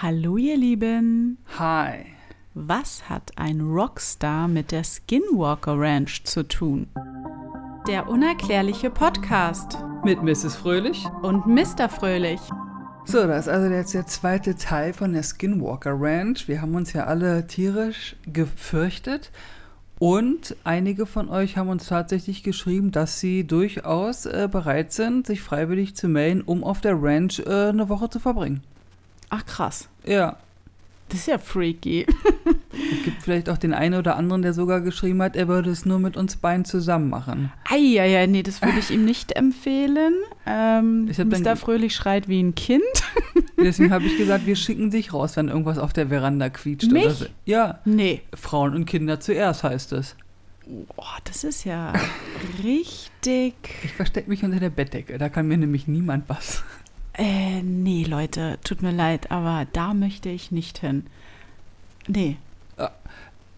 Hallo ihr Lieben. Hi. Was hat ein Rockstar mit der Skinwalker Ranch zu tun? Der unerklärliche Podcast Mit Mrs. Fröhlich. und Mr. Fröhlich. So, das ist also jetzt der zweite Teil von der Skinwalker Ranch. Wir haben uns ja alle tierisch gefürchtet. Und einige von euch haben uns tatsächlich geschrieben, dass sie durchaus äh, bereit sind, sich freiwillig zu melden, um auf der Ranch äh, eine Woche zu verbringen. Ach krass, Ja. das ist ja freaky. Es gibt vielleicht auch den einen oder anderen, der sogar geschrieben hat, er würde es nur mit uns beiden zusammen machen. Eieiei, nee, das würde ich ihm nicht empfehlen. Ähm, Ich Mr. Fröhlich schreit wie ein Kind. Deswegen habe ich gesagt, wir schicken dich raus, wenn irgendwas auf der Veranda quietscht. Mich? Oder so. Ja, Nee. Frauen und Kinder zuerst heißt es. Boah, das ist ja richtig. Ich verstecke mich unter der Bettdecke, da kann mir nämlich niemand was. Äh, nee, Leute, tut mir leid, aber da möchte ich nicht hin. Nee.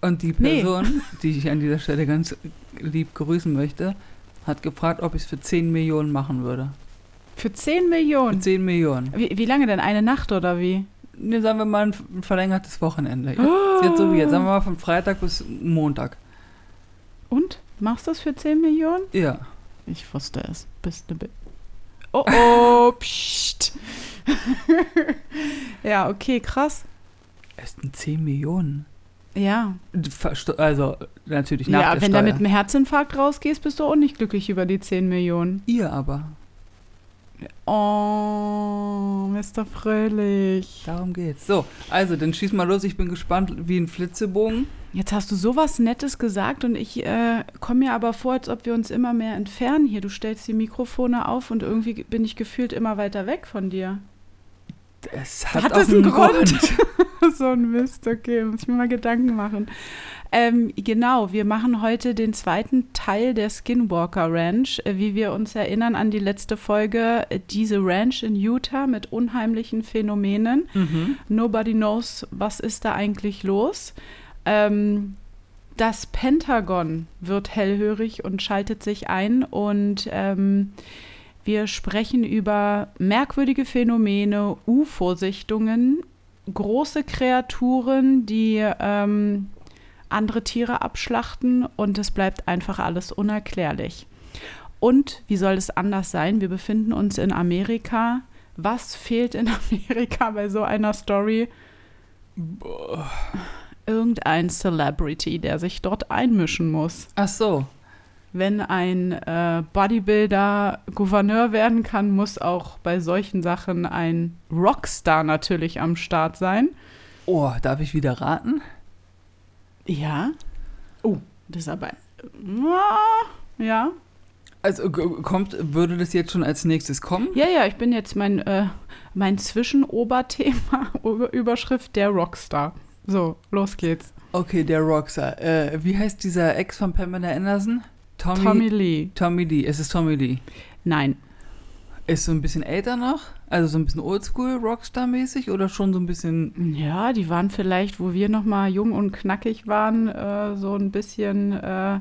Und die Nee. Person, die ich an dieser Stelle ganz lieb grüßen möchte, hat gefragt, ob ich es für 10 Millionen machen würde. Für 10 Für Millionen. 10 Millionen. Wie, wie lange denn? Eine Nacht oder wie? Ne, sagen wir mal ein verlängertes Wochenende. Ja, ist jetzt so wie jetzt. Sagen wir mal von Freitag bis Montag. Und? Machst du es für 10 Millionen? Ja. Ich wusste es. Bist du. Bi oh oh, pst. ja, okay, krass. Es sind 10 Millionen. Ja. Also, natürlich nach Ja, der wenn du Steuer. mit einem Herzinfarkt rausgehst, bist du auch nicht glücklich über die 10 Millionen. Ihr aber. Oh, Mr. Fröhlich. Darum geht's. So, also, dann schieß mal los. Ich bin gespannt wie ein Flitzebogen. Jetzt hast du sowas Nettes gesagt und ich äh, komme mir aber vor, als ob wir uns immer mehr entfernen hier. Du stellst die Mikrofone auf und irgendwie bin ich gefühlt immer weiter weg von dir. Es hat, Hat auch einen einen Grund? so ein Mist, okay, muss ich mir mal Gedanken machen. Ähm, genau, wir machen heute den zweiten Teil der Skinwalker Ranch. Äh, Wie wir uns erinnern an die letzte Folge, äh, diese Ranch in Utah mit unheimlichen Phänomenen. Mhm. Nobody knows, was ist da eigentlich los. Ähm, das Pentagon wird hellhörig und schaltet sich ein und ähm, wir sprechen über merkwürdige Phänomene, UFO-Sichtungen, große Kreaturen, die ähm, andere Tiere abschlachten und es bleibt einfach alles unerklärlich. Und wie soll es anders sein? Wir befinden uns in Amerika. Was fehlt in Amerika bei so einer Story? Irgendein Celebrity, der sich dort einmischen muss. Ach so. Wenn ein äh, Bodybuilder Gouverneur werden kann, muss auch bei solchen Sachen ein Rockstar natürlich am Start sein. Oh, darf ich wieder raten? Ja. Oh, das ist aber. Ah, Ja. Also kommt, würde das jetzt schon als nächstes kommen? Ja, ja, ich bin jetzt mein, äh, mein Zwischenoberthema, Ober- Überschrift der Rockstar. So, los geht's. Okay, der Rockstar. Äh, wie heißt dieser Ex von Pamela Anderson? Tommy, Tommy Lee. Tommy Lee. Es ist Tommy Lee. Nein. Ist so ein bisschen älter noch? Also so ein bisschen Oldschool Rockstar-mäßig oder schon so ein bisschen. Ja, die waren vielleicht, wo wir noch mal jung und knackig waren, äh, so ein bisschen äh,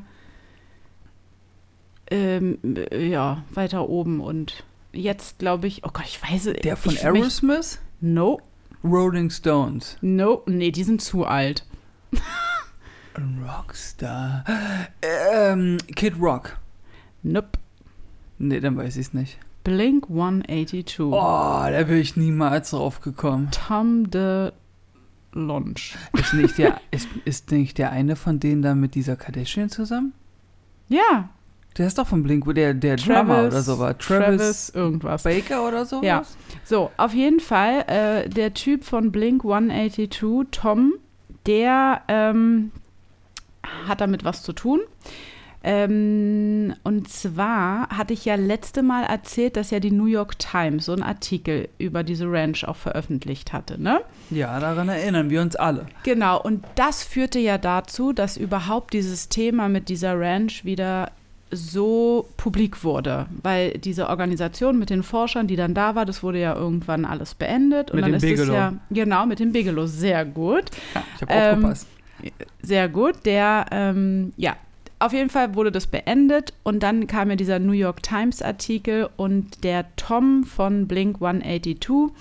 ähm, äh, ja weiter oben und jetzt glaube ich, oh Gott, ich weiß es. Der von ich, mich- Aerosmith? No, Rolling Stones. no, nee, die sind zu alt. Rockstar. Ähm, Kid Rock. Nope. Nee, dann weiß ich es nicht. Blink 182. Oh, da wäre ich niemals drauf gekommen. Tom de Longe. Ist nicht, der, ist, ist nicht der eine von denen da mit dieser Kardashian zusammen? Ja, Der ist doch von Blink, der, der Drummer oder so war. Travis, irgendwas. Baker oder so? Ja. So, auf jeden Fall, äh, der Typ von Blink 182, Tom, der ähm, hat damit was zu tun. Ähm, und zwar hatte ich ja letzte Mal erzählt, dass ja die New York Times so einen Artikel über diese Ranch auch veröffentlicht hatte, ne? Ja, daran erinnern wir uns alle. Genau, und das führte ja dazu, dass überhaupt dieses Thema mit dieser Ranch wieder so publik wurde, weil diese Organisation mit den Forschern, die dann da war, das wurde ja irgendwann alles beendet und Mit dann dem ist es Bigelow. ja genau mit dem Bigelow sehr gut, Ja, ich habe Ähm, aufgepasst. sehr gut. Der ähm, ja auf jeden Fall wurde das beendet und dann kam ja dieser New York Times Artikel und der Tom von Blink 182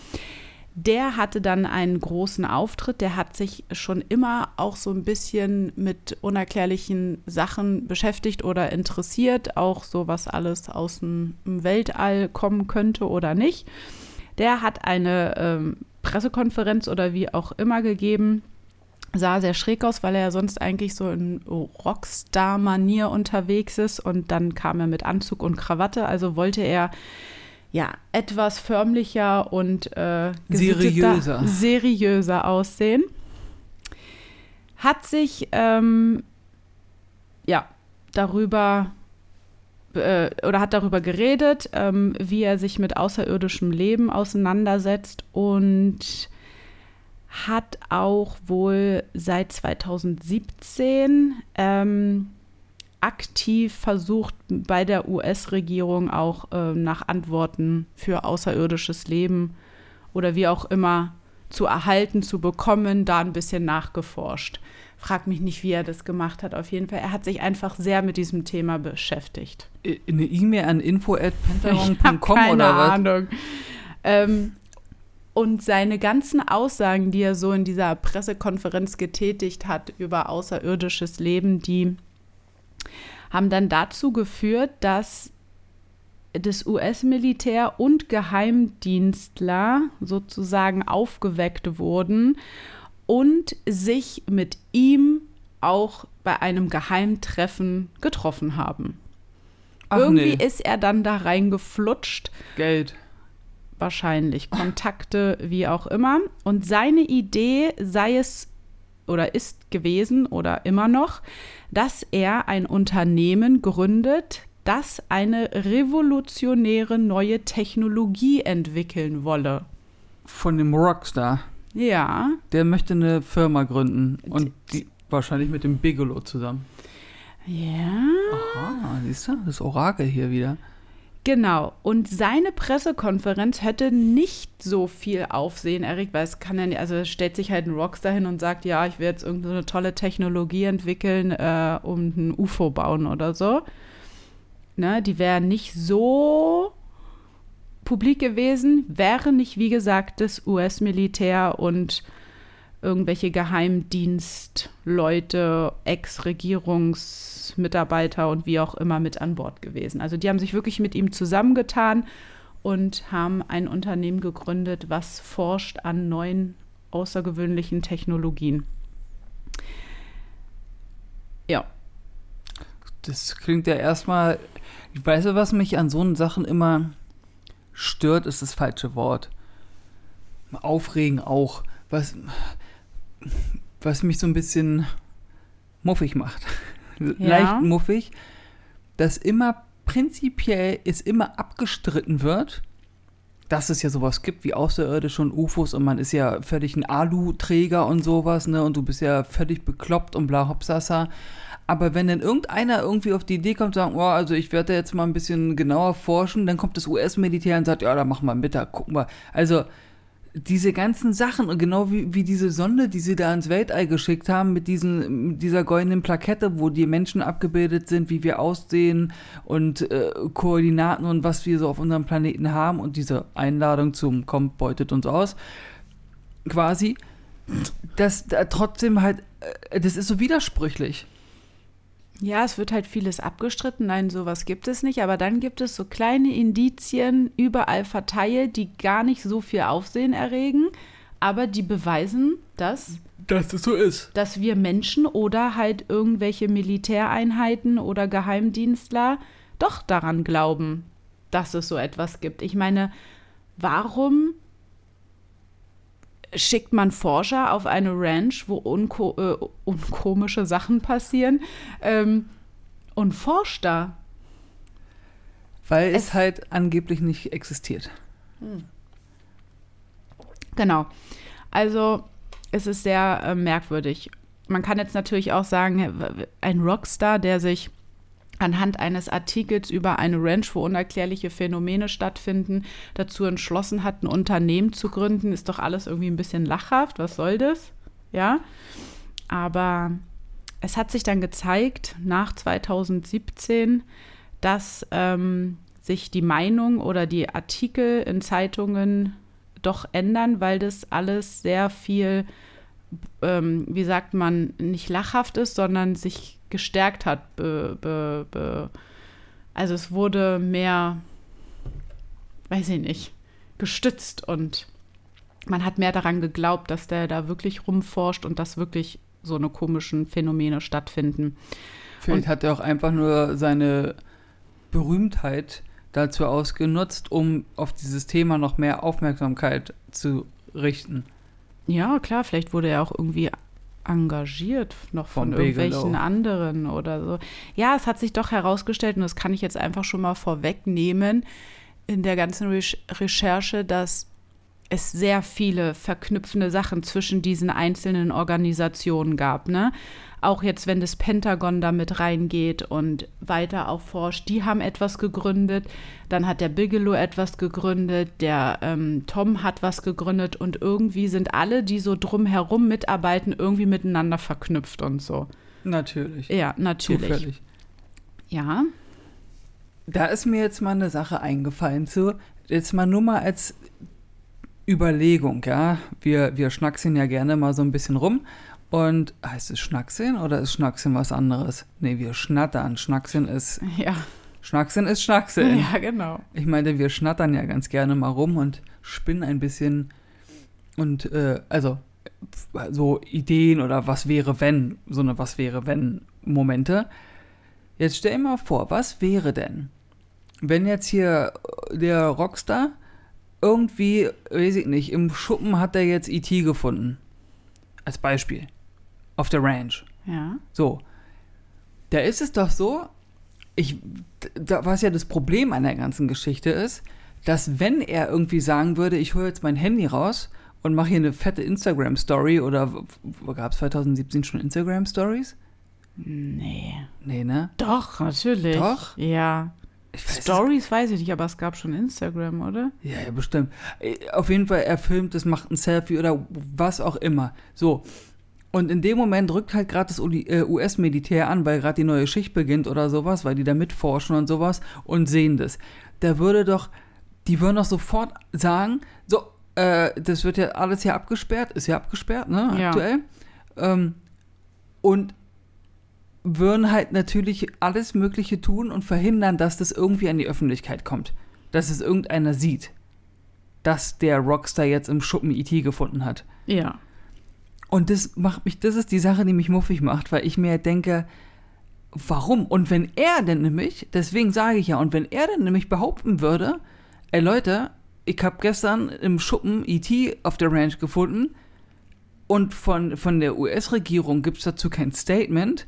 der hatte dann einen großen Auftritt. Der hat sich schon immer auch so ein bisschen mit unerklärlichen Sachen beschäftigt oder interessiert, auch so was alles aus dem Weltall kommen könnte oder nicht. Der hat eine ähm, Pressekonferenz oder wie auch immer gegeben. Sah sehr schräg aus, weil er ja sonst eigentlich so in Rockstar-Manier unterwegs ist. Und dann kam er mit Anzug und Krawatte. Also wollte er ja, etwas förmlicher und äh, seriöser. seriöser aussehen. Hat sich ähm, ja darüber äh, oder hat darüber geredet, ähm, wie er sich mit außerirdischem Leben auseinandersetzt und hat auch wohl seit 2017 ähm, aktiv versucht, bei der US-Regierung auch äh, nach Antworten für außerirdisches Leben oder wie auch immer zu erhalten, zu bekommen, da ein bisschen nachgeforscht. Frag mich nicht, wie er das gemacht hat. Auf jeden Fall, er hat sich einfach sehr mit diesem Thema beschäftigt. Eine E-Mail an info@pentagon.com oder was? Ahnung. Ähm, und seine ganzen Aussagen, die er so in dieser Pressekonferenz getätigt hat über außerirdisches Leben, die haben dann dazu geführt, dass das US-Militär und Geheimdienstler sozusagen aufgeweckt wurden und sich mit ihm auch bei einem Geheimtreffen getroffen haben. Ach, Irgendwie nee. ist er dann da reingeflutscht. Geld. Wahrscheinlich. Kontakte, wie auch immer. Und seine Idee sei es oder ist gewesen oder immer noch, dass er ein Unternehmen gründet, das eine revolutionäre neue Technologie entwickeln wolle. Von dem Rockstar. Ja. Der möchte eine Firma gründen und die, wahrscheinlich mit dem Bigelow zusammen. Ja. Aha, siehst du, das Orakel hier wieder. Genau. Und seine Pressekonferenz hätte nicht so viel Aufsehen erregt, weil es kann ja nicht, also stellt sich halt ein Rockstar hin und sagt, ja, ich will jetzt irgendeine tolle Technologie entwickeln, äh, um ein UFO bauen oder so. Ne, die wäre nicht so publik gewesen, wäre nicht, wie gesagt, das US-Militär und irgendwelche Geheimdienstleute, Ex-Regierungsmitarbeiter und wie auch immer mit an Bord gewesen. Also die haben sich wirklich mit ihm zusammengetan und haben ein Unternehmen gegründet, was forscht an neuen außergewöhnlichen Technologien. Ja. Das klingt ja erstmal, ich weiß ja, was mich an so Sachen immer stört, ist das falsche Wort. Aufregen auch. Was, was mich so ein bisschen muffig macht. Ja. Leicht muffig, dass immer prinzipiell es immer abgestritten wird, dass es ja sowas gibt wie Außerirdische und UFOs und man ist ja völlig ein Alu-Träger und sowas, ne? Und du bist ja völlig bekloppt und bla hopsasa. Aber wenn dann irgendeiner irgendwie auf die Idee kommt, sagen, oh, also ich werde jetzt mal ein bisschen genauer forschen, dann kommt das US-Militär und sagt, ja, da machen wir Mittag, gucken wir. Also diese ganzen Sachen und genau wie, wie diese Sonde, die sie da ins Weltall geschickt haben, mit, diesen, mit dieser goldenen Plakette, wo die Menschen abgebildet sind, wie wir aussehen und äh, Koordinaten und was wir so auf unserem Planeten haben und diese Einladung zum Kommt, beutet uns aus, quasi, das da trotzdem halt, äh, das ist so widersprüchlich. Ja, es wird halt vieles abgestritten. Nein, sowas gibt es nicht. Aber dann gibt es so kleine Indizien überall verteilt, die gar nicht so viel Aufsehen erregen, aber die beweisen, dass. Dass es so ist. Dass wir Menschen oder halt irgendwelche Militäreinheiten oder Geheimdienstler doch daran glauben, dass es so etwas gibt. Ich meine, warum schickt man Forscher auf eine Ranch, wo unko äh, unkomische Sachen passieren ähm, und forscht da. Weil es, es, halt angeblich nicht existiert. Hm. Genau. Also es ist sehr äh, merkwürdig. Man kann jetzt natürlich auch sagen, ein Rockstar, der sich anhand eines Artikels über eine Ranch, wo unerklärliche Phänomene stattfinden, dazu entschlossen hat, ein Unternehmen zu gründen, ist doch alles irgendwie ein bisschen lachhaft. Was soll das? Ja. Aber es hat sich dann gezeigt, nach 2017, dass ähm, sich die Meinung oder die Artikel in Zeitungen doch ändern, weil das alles sehr viel, ähm, wie sagt man, nicht lachhaft ist, sondern sich gestärkt hat. Be, be, be. Also es wurde mehr, weiß ich nicht, gestützt und man hat mehr daran geglaubt, dass der da wirklich rumforscht und dass wirklich so eine komischen Phänomene stattfinden. Vielleicht und, hat er auch einfach nur seine Berühmtheit dazu ausgenutzt, um auf dieses Thema noch mehr Aufmerksamkeit zu richten. Ja, klar, vielleicht wurde er auch irgendwie engagiert noch von, von irgendwelchen anderen oder so. Ja, es hat sich doch herausgestellt, und das kann ich jetzt einfach schon mal vorwegnehmen, in der ganzen Re Recherche, dass es sehr viele verknüpfende Sachen zwischen diesen einzelnen Organisationen gab. Ne? Auch jetzt, wenn das Pentagon da mit reingeht und weiter auch forscht, die haben etwas gegründet. Dann hat der Bigelow etwas gegründet, der ähm, Tom hat was gegründet und irgendwie sind alle, die so drumherum mitarbeiten, irgendwie miteinander verknüpft und so. Natürlich. Ja, natürlich. Zufällig. Ja. Da ist mir jetzt mal eine Sache eingefallen zu. Jetzt mal nur mal als Überlegung, ja. Wir, wir schnacksen ja gerne mal so ein bisschen rum. Und heißt es Schnacksen oder ist Schnacksen was anderes? Nee, wir schnattern. Schnacksen ist. Ja. Schnacksen ist Schnacksen. Ja, genau. Ich meine, wir schnattern ja ganz gerne mal rum und spinnen ein bisschen. Und, äh, also, so Ideen oder was wäre, wenn, so eine Was wäre, wenn Momente. Jetzt stell dir mal vor, was wäre denn, wenn jetzt hier der Rockstar irgendwie, weiß ich nicht, im Schuppen hat er jetzt E.T. gefunden. Als Beispiel. Auf der Ranch. Ja. So. Da ist es doch so, ich, da, was ja das Problem an der ganzen Geschichte ist, dass wenn er irgendwie sagen würde, ich hole jetzt mein Handy raus und mache hier eine fette Instagram-Story oder gab es 2017 schon Instagram-Stories? Nee. Nee, ne? Doch, natürlich. Doch? Ja. Weiß Stories es. weiß ich nicht, aber es gab schon Instagram, oder? Ja, ja, bestimmt. Äh, auf jeden Fall, er filmt es, macht ein Selfie oder was auch immer. So. Und in dem Moment rückt halt gerade das US-Militär äh, an, weil gerade die neue Schicht beginnt oder sowas, weil die da mitforschen und sowas und sehen das. Da würde doch, die würden doch sofort sagen, so, äh, das wird ja alles hier abgesperrt, ist ja abgesperrt, ne, ja. aktuell. Ähm, und würden halt natürlich alles Mögliche tun und verhindern, dass das irgendwie an die Öffentlichkeit kommt. Dass es irgendeiner sieht, dass der Rockstar jetzt im Schuppen E.T. gefunden hat. Ja. Und das macht mich, das ist die Sache, die mich muffig macht, weil ich mir denke, warum? Und wenn er denn nämlich, deswegen sage ich ja, und wenn er denn nämlich behaupten würde, ey Leute, ich habe gestern im Schuppen E.T. auf der Ranch gefunden und von, von der US-Regierung gibt es dazu kein Statement,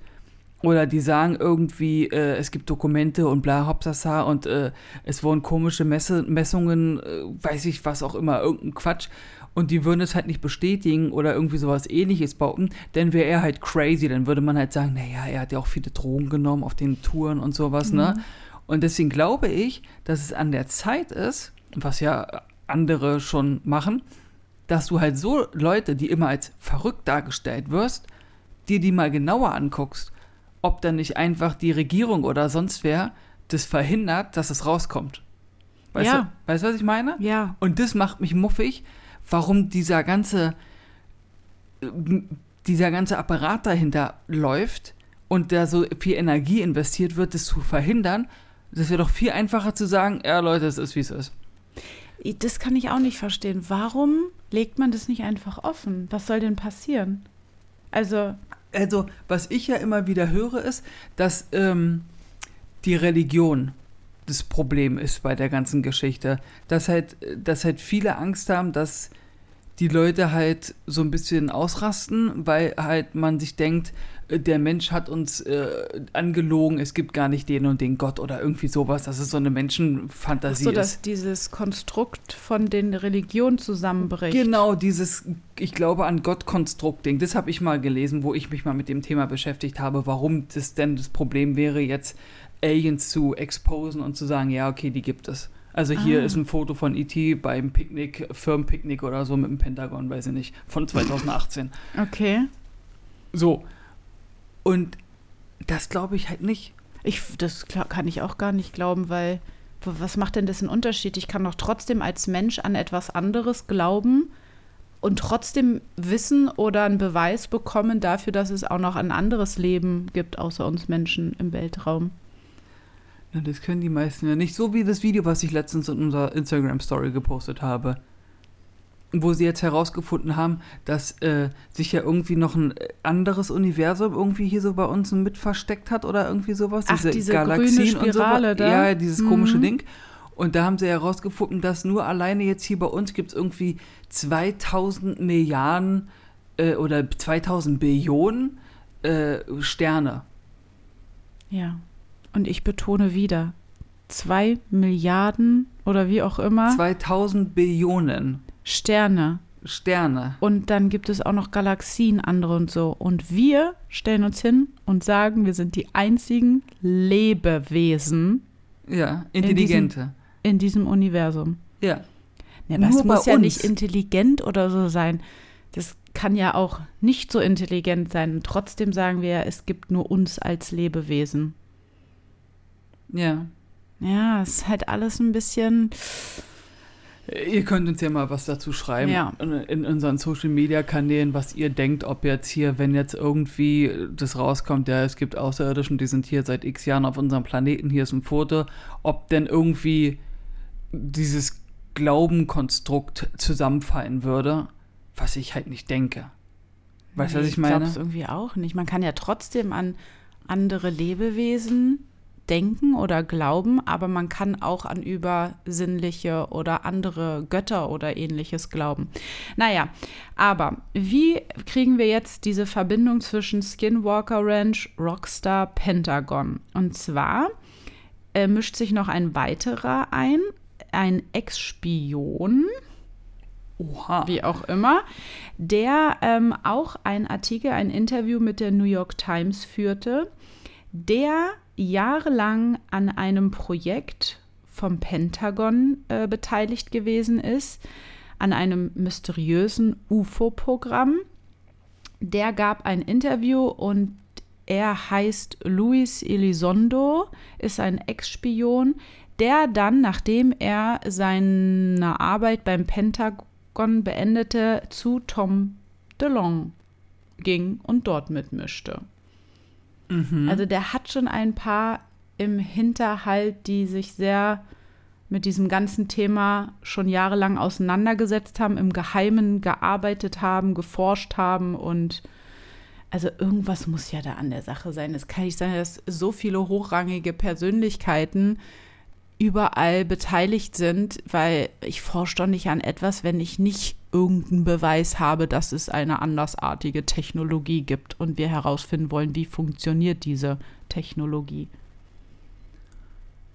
oder die sagen irgendwie, äh, es gibt Dokumente und bla, hopsasa und äh, es wurden komische Messe Messungen, äh, weiß ich was auch immer, irgendein Quatsch. Und die würden es halt nicht bestätigen oder irgendwie sowas ähnliches bauten, dann wäre er halt crazy. Dann würde man halt sagen, naja, er hat ja auch viele Drogen genommen auf den Touren und sowas, ne? mhm. ne? Und deswegen glaube ich, dass es an der Zeit ist, was ja andere schon machen, dass du halt so Leute, die immer als verrückt dargestellt wirst, dir die mal genauer anguckst ob dann nicht einfach die Regierung oder sonst wer das verhindert, dass es rauskommt. Weißt ja. du, weißt du, was ich meine? Ja. Und das macht mich muffig, warum dieser ganze, dieser ganze Apparat dahinter läuft und da so viel Energie investiert wird, das zu verhindern. Das wäre doch viel einfacher zu sagen, ja Leute, es ist wie es ist. Das kann ich auch nicht verstehen. Warum legt man das nicht einfach offen? Was soll denn passieren? Also also, was ich ja immer wieder höre, ist, dass ähm, die Religion das Problem ist bei der ganzen Geschichte. Dass halt, dass halt viele Angst haben, dass die Leute halt so ein bisschen ausrasten, weil halt man sich denkt, der Mensch hat uns äh, angelogen, es gibt gar nicht den und den Gott oder irgendwie sowas. Das ist so eine Menschenfantasie. So, dass dieses Konstrukt von den Religionen zusammenbricht. Genau, dieses, ich glaube an Gott-Konstrukt-Ding. Das habe ich mal gelesen, wo ich mich mal mit dem Thema beschäftigt habe, warum das denn das Problem wäre, jetzt Aliens zu exposen und zu sagen, ja, okay, die gibt es. Also hier ah. ist ein Foto von E.T. beim Picknick, Firmenpicknick oder so mit dem Pentagon, weiß ich nicht, von 2018. Okay. So, und das glaube ich halt nicht. Ich, das kann ich auch gar nicht glauben, weil was macht denn das einen Unterschied? Ich kann doch trotzdem als Mensch an etwas anderes glauben und trotzdem wissen oder einen Beweis bekommen dafür, dass es auch noch ein anderes Leben gibt, außer uns Menschen im Weltraum. Ja, das können die meisten ja nicht. So wie das Video, was ich letztens in unserer Instagram-Story gepostet habe. Wo sie jetzt herausgefunden haben, dass äh, sich ja irgendwie noch ein anderes Universum irgendwie hier so bei uns mit versteckt hat oder irgendwie sowas. Ach, diese, diese Galaxien Spirale und so. Da? Ja, dieses mhm. komische Ding. Und da haben sie herausgefunden, dass nur alleine jetzt hier bei uns gibt es irgendwie 2000 Milliarden äh, oder 2000 Billionen äh, Sterne. Ja. Und ich betone wieder, zwei Milliarden oder wie auch immer. 2000 Billionen. Sterne. Sterne. Und dann gibt es auch noch Galaxien, andere und so. Und wir stellen uns hin und sagen, wir sind die einzigen Lebewesen. Ja, intelligente in diesem Universum. Ja. ja aber es muss ja uns. nicht intelligent oder so sein. Das kann ja auch nicht so intelligent sein. Und trotzdem sagen wir, es gibt nur uns als Lebewesen. Ja. Ja, es ist halt alles ein bisschen. Ihr könnt uns ja mal was dazu schreiben ja. in unseren Social Media Kanälen, was ihr denkt, ob jetzt hier, wenn jetzt irgendwie das rauskommt, ja, es gibt Außerirdischen, die sind hier seit x Jahren auf unserem Planeten, hier ist ein Foto, ob denn irgendwie dieses Glaubenkonstrukt zusammenfallen würde, was ich halt nicht denke. Weißt du, nee, was ich meine? Ich glaube es irgendwie auch nicht. Man kann ja trotzdem an andere Lebewesen denken oder glauben, aber man kann auch an übersinnliche oder andere Götter oder ähnliches glauben. Naja, aber wie kriegen wir jetzt diese Verbindung zwischen Skinwalker Ranch, Rockstar, Pentagon? Und zwar äh, mischt sich noch ein weiterer ein, ein Ex-Spion, Oha. wie auch immer, der ähm, auch ein Artikel, ein Interview mit der New York Times führte, der jahrelang an einem Projekt vom Pentagon äh, beteiligt gewesen ist, an einem mysteriösen UFO-Programm. Der gab ein Interview und er heißt Luis Elizondo, ist ein Ex-Spion, der dann, nachdem er seine Arbeit beim Pentagon beendete, zu Tom DeLong ging und dort mitmischte. Mhm. Also der hat schon ein paar im Hinterhalt, die sich sehr mit diesem ganzen Thema schon jahrelang auseinandergesetzt haben, im Geheimen gearbeitet haben, geforscht haben und also irgendwas muss ja da an der Sache sein. Es kann nicht sein, dass so viele hochrangige Persönlichkeiten überall beteiligt sind, weil ich forsche doch nicht an etwas, wenn ich nicht irgendeinen Beweis habe, dass es eine andersartige Technologie gibt und wir herausfinden wollen, wie funktioniert diese Technologie.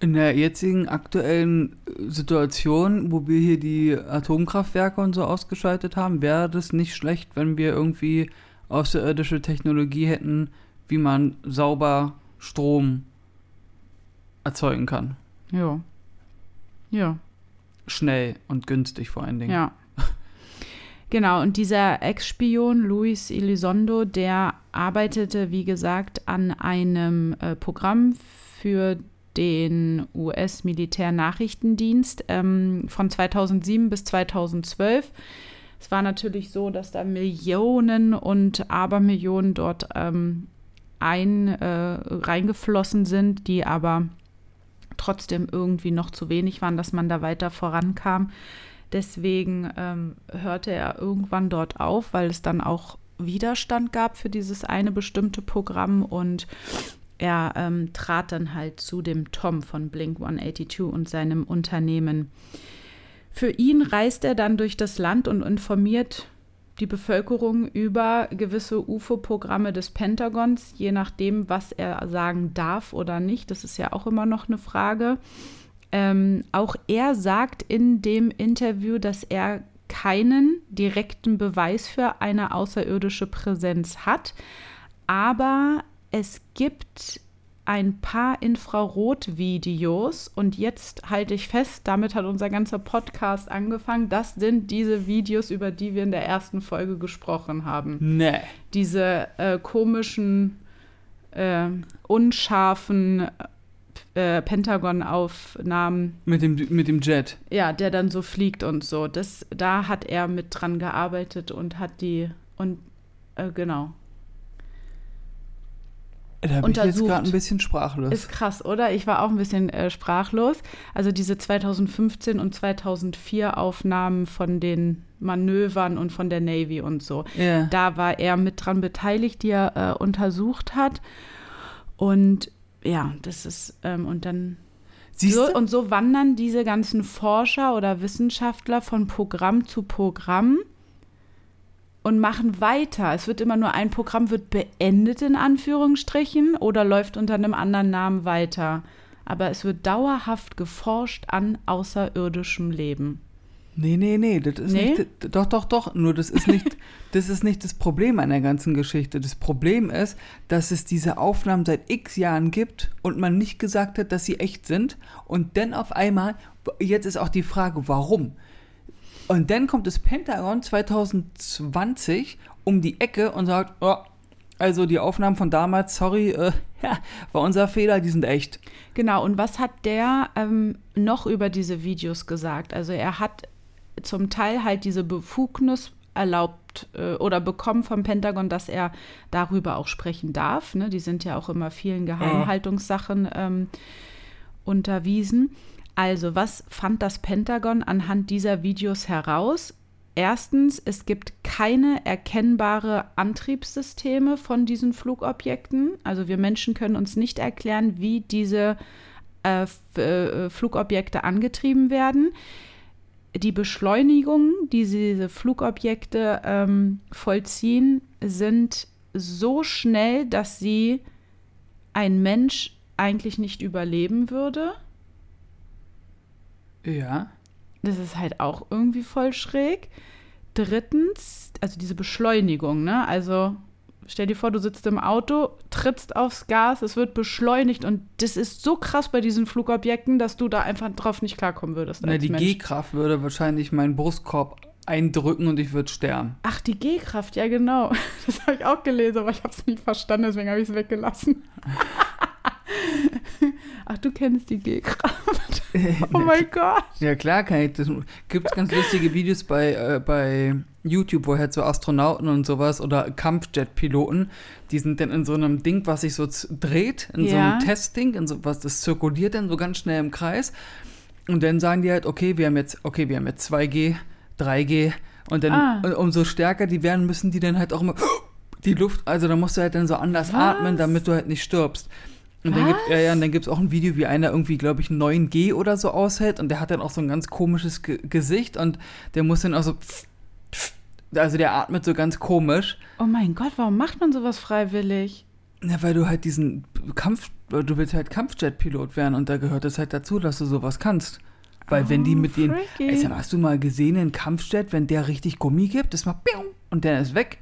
In der jetzigen aktuellen Situation, wo wir hier die Atomkraftwerke und so ausgeschaltet haben, wäre das nicht schlecht, wenn wir irgendwie außerirdische Technologie hätten, wie man sauber Strom erzeugen kann. Ja. Ja. Schnell und günstig vor allen Dingen. Ja. Genau, und dieser Ex-Spion Luis Elizondo, der arbeitete, wie gesagt, an einem äh, Programm für den US-Militärnachrichtendienst ähm, von 2007 bis 2012. Es war natürlich so, dass da Millionen und Abermillionen dort ähm, ein, äh, reingeflossen sind, die aber trotzdem irgendwie noch zu wenig waren, dass man da weiter vorankam. Deswegen ähm, hörte er irgendwann dort auf, weil es dann auch Widerstand gab für dieses eine bestimmte Programm und er ähm, trat dann halt zu dem Tom von Blink 182 und seinem Unternehmen. Für ihn reist er dann durch das Land und informiert die Bevölkerung über gewisse UFO-Programme des Pentagons, je nachdem, was er sagen darf oder nicht. Das ist ja auch immer noch eine Frage. Ähm, auch er sagt in dem Interview, dass er keinen direkten Beweis für eine außerirdische Präsenz hat, aber es gibt ein paar Infrarot-Videos und jetzt halte ich fest, damit hat unser ganzer Podcast angefangen. Das sind diese Videos, über die wir in der ersten Folge gesprochen haben. Nee. Diese äh, komischen, äh, unscharfen äh, Pentagon-Aufnahmen. Mit dem, mit dem Jet. Ja, der dann so fliegt und so. Das, da hat er mit dran gearbeitet und hat die und äh, genau. Da bin ich jetzt gerade ein bisschen sprachlos. Ist krass, oder? Ich war auch ein bisschen äh, sprachlos. Also diese 2015 und 2004 Aufnahmen von den Manövern und von der Navy und so. Yeah. Da war er mit dran beteiligt, die er äh, untersucht hat. Und ja, das ist, ähm, und dann. So, und so wandern diese ganzen Forscher oder Wissenschaftler von Programm zu Programm und machen weiter. Es wird immer nur ein Programm wird beendet in Anführungsstrichen oder läuft unter einem anderen Namen weiter. Aber es wird dauerhaft geforscht an außerirdischem Leben. Nee, nee, nee, das ist nee? nicht doch doch doch, nur das ist nicht das ist nicht das Problem an der ganzen Geschichte. Das Problem ist, dass es diese Aufnahmen seit X Jahren gibt und man nicht gesagt hat, dass sie echt sind und dann auf einmal jetzt ist auch die Frage, warum? Und dann kommt das Pentagon 2020 um die Ecke und sagt, oh, also die Aufnahmen von damals, sorry, äh, ja, war unser Fehler, die sind echt. Genau, und was hat der ähm, noch über diese Videos gesagt? Also er hat zum Teil halt diese Befugnis erlaubt äh, oder bekommen vom Pentagon, dass er darüber auch sprechen darf. Ne? Die sind ja auch immer vielen Geheimhaltungssachen ähm, unterwiesen. Also, was fand das Pentagon anhand dieser Videos heraus? Erstens, es gibt keine erkennbare Antriebssysteme von diesen Flugobjekten. Also wir Menschen können uns nicht erklären, wie diese äh, äh, Flugobjekte angetrieben werden. Die Beschleunigungen, die diese Flugobjekte ähm, vollziehen, sind so schnell, dass sie ein Mensch eigentlich nicht überleben würde. Ja. Das ist halt auch irgendwie voll schräg. Drittens, also diese Beschleunigung, ne? Also stell dir vor, du sitzt im Auto, trittst aufs Gas, es wird beschleunigt und das ist so krass bei diesen Flugobjekten, dass du da einfach drauf nicht klarkommen würdest. Na, die G-Kraft würde wahrscheinlich meinen Brustkorb eindrücken und ich würde sterben. Ach, die G-Kraft, ja genau. Das habe ich auch gelesen, aber ich habe es nicht verstanden, deswegen habe ich es weggelassen. Ach, du kennst die G-Kraft. oh mein Gott. Ja, klar kann ich. Das gibt ganz lustige Videos bei, äh, bei YouTube, wo halt so Astronauten und sowas oder Kampfjet-Piloten, die sind dann in so einem Ding, was sich so dreht, in ja. so einem Testding, in so was, das zirkuliert dann so ganz schnell im Kreis. Und dann sagen die halt, okay, wir haben jetzt, okay, wir haben jetzt 2G, 3G und dann ah. umso stärker die werden, müssen die dann halt auch immer die Luft, also da musst du halt dann so anders was? atmen, damit du halt nicht stirbst. Und dann gibt ja, ja, und dann gibt es auch ein Video, wie einer irgendwie, glaube ich, 9G oder so aushält und der hat dann auch so ein ganz komisches Ge Gesicht und der muss dann auch so pff, pff, also der atmet so ganz komisch. Oh mein Gott, warum macht man sowas freiwillig? Ja, weil du halt diesen Kampf, du willst halt Kampfjet-Pilot werden und da gehört es halt dazu, dass du sowas kannst. Weil oh, wenn die oh, mit den, also hast du mal gesehen, einen Kampfjet, wenn der richtig Gummi gibt, das macht und der ist weg.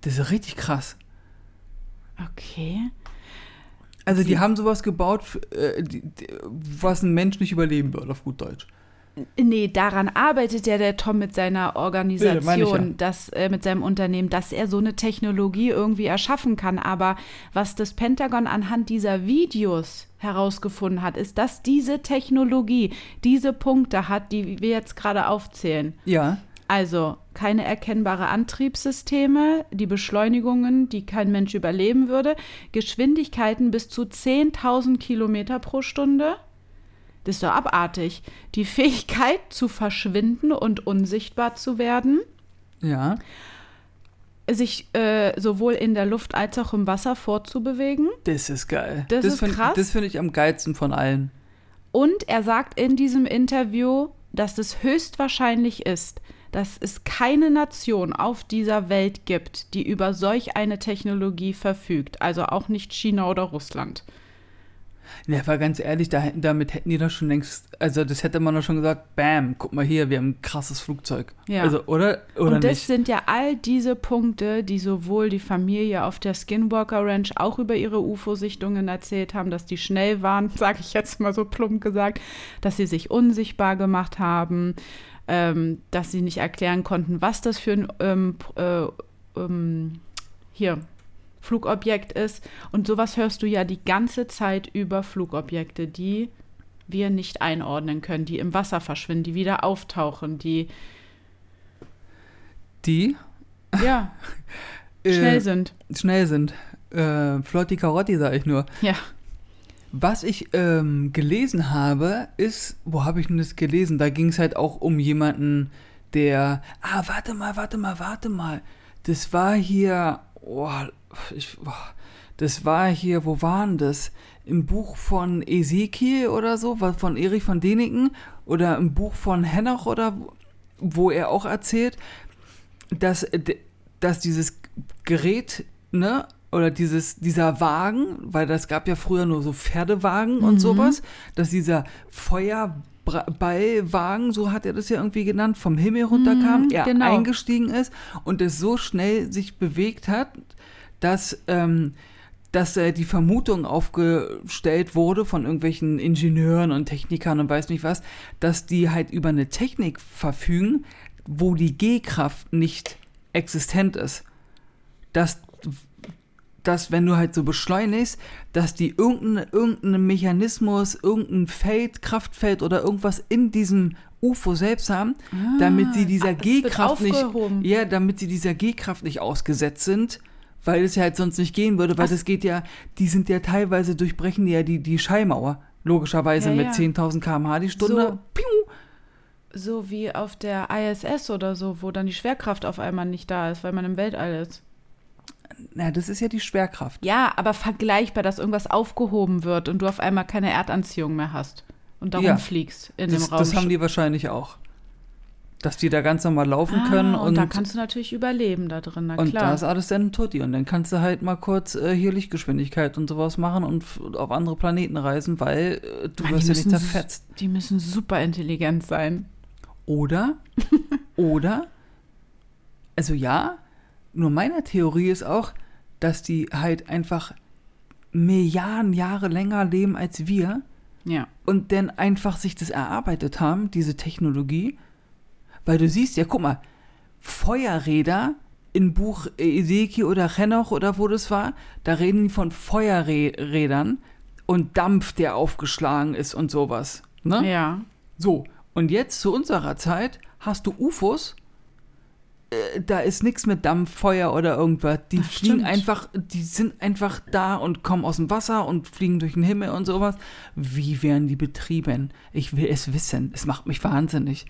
Das ist richtig krass. Okay. Also die haben sowas gebaut, äh, was ein Mensch nicht überleben wird, auf gut Deutsch. Nee, daran arbeitet ja der Tom mit seiner Organisation, ja, dass, äh, mit seinem Unternehmen, dass er so eine Technologie irgendwie erschaffen kann. Aber was das Pentagon anhand dieser Videos herausgefunden hat, ist, dass diese Technologie diese Punkte hat, die wir jetzt gerade aufzählen. Ja. Also keine erkennbare Antriebssysteme, die Beschleunigungen, die kein Mensch überleben würde, Geschwindigkeiten bis zu 10.000 Kilometer pro Stunde. Das ist doch abartig. Die Fähigkeit zu verschwinden und unsichtbar zu werden. Ja. Sich äh, sowohl in der Luft als auch im Wasser fortzubewegen. Das ist geil. Das, das ist find, krass. Das finde ich am geilsten von allen. Und er sagt in diesem Interview, dass es höchstwahrscheinlich ist, dass es keine Nation auf dieser Welt gibt, die über solch eine Technologie verfügt. Also auch nicht China oder Russland. Ja, war ganz ehrlich, da, damit hätten die doch schon längst, also das hätte man doch schon gesagt, bam, guck mal hier, wir haben ein krasses Flugzeug. Ja. Also, oder? oder Und das nicht? sind ja all diese Punkte, die sowohl die Familie auf der Skinwalker Ranch auch über ihre UFO-Sichtungen erzählt haben, dass die schnell waren, sage ich jetzt mal so plump gesagt, dass sie sich unsichtbar gemacht haben, ähm, dass sie nicht erklären konnten, was das für ein ähm, äh, ähm, hier Flugobjekt ist. Und sowas hörst du ja die ganze Zeit über Flugobjekte, die wir nicht einordnen können, die im Wasser verschwinden, die wieder auftauchen, die Die ja äh, schnell sind. schnell sind. Äh, Flotti Carotti, sag ich nur. Ja. Was ich ähm, gelesen habe, ist, wo habe ich denn das gelesen? Da ging es halt auch um jemanden, der, ah, warte mal, warte mal, warte mal. Das war hier, oh, ich, oh, das war hier, wo waren das? Im Buch von Ezekiel oder so, von Erich von Däniken oder im Buch von Henoch oder wo er auch erzählt, dass, dass dieses Gerät, ne, oder dieses, dieser Wagen, weil das gab ja früher nur so Pferdewagen und Mhm. sowas, dass dieser Feuerballwagen, so hat er das ja irgendwie genannt, vom Himmel runterkam, Mhm, er genau. eingestiegen ist und es so schnell sich bewegt hat, dass, ähm, dass äh, die Vermutung aufgestellt wurde von irgendwelchen Ingenieuren und Technikern und weiß nicht was, dass die halt über eine Technik verfügen, wo die G-Kraft nicht existent ist. Dass, dass, wenn du halt so beschleunigst, dass die irgendein, irgendeinen Mechanismus, irgendein Feld, Kraftfeld oder irgendwas in diesem UFO selbst haben, damit sie dieser Ah, es G-Kraft nicht, ja, damit sie dieser G-Kraft nicht ausgesetzt sind, weil es ja halt sonst nicht gehen würde, weil Ach. das geht ja, die sind ja teilweise durchbrechen die ja die, die Schallmauer, logischerweise Ja, mit ja. 10.000 km/h die Stunde. So. Piu. So wie auf der ISS oder so, wo dann die Schwerkraft auf einmal nicht da ist, weil man im Weltall ist. Na, das ist ja die Schwerkraft. Ja, aber vergleichbar, dass irgendwas aufgehoben wird und du auf einmal keine Erdanziehung mehr hast und darum Ja. fliegst in Das, dem Raum. das haben die wahrscheinlich auch. Dass die da ganz normal laufen ah, können und, und, da kannst du natürlich überleben da drin, na und klar. da ist alles dann tutti. Und dann kannst du halt mal kurz äh, hier Lichtgeschwindigkeit und sowas machen und auf andere Planeten reisen, weil äh, du Mann, wirst ja nicht zerfetzt. Die müssen super intelligent sein. Oder, oder, also ja, nur meine Theorie ist auch, dass die halt einfach Milliarden Jahre länger leben als wir Ja. und dann einfach sich das erarbeitet haben, diese Technologie. Weil du siehst ja, guck mal, Feuerräder im Buch Ezekiel oder Henoch oder wo das war, da reden die von Feuerrädern und Dampf, der aufgeschlagen ist und sowas. Ne? Ja. So, und jetzt zu unserer Zeit hast du UFOs. Äh, da ist nichts mit Dampf, Feuer oder irgendwas. Die Das fliegen stimmt. einfach, die sind einfach da und kommen aus dem Wasser und fliegen durch den Himmel und sowas. Wie werden die betrieben? Ich will es wissen. Es macht mich wahnsinnig.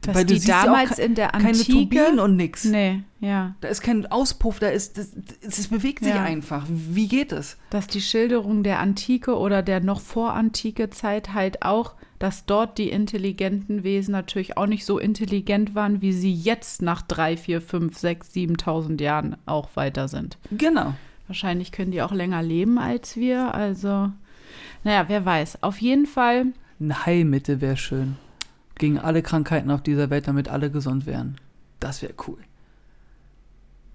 Dass Weil du die damals in der Keine Antike. Turbinen und nix. nee, ja. Da ist kein Auspuff, da ist, das bewegt sich Ja. einfach. Wie geht es? dass die Schilderung der Antike oder der noch vorantike Zeit halt auch, dass dort die intelligenten Wesen natürlich auch nicht so intelligent waren, wie sie jetzt nach drei, vier, fünf, sechs, 7.000 Jahren auch weiter sind. Genau. Wahrscheinlich können die auch länger leben als wir, also naja, wer weiß. Auf jeden Fall, Ein Heilmittel wäre schön. Gegen alle Krankheiten auf dieser Welt, damit alle gesund wären. Das wäre cool.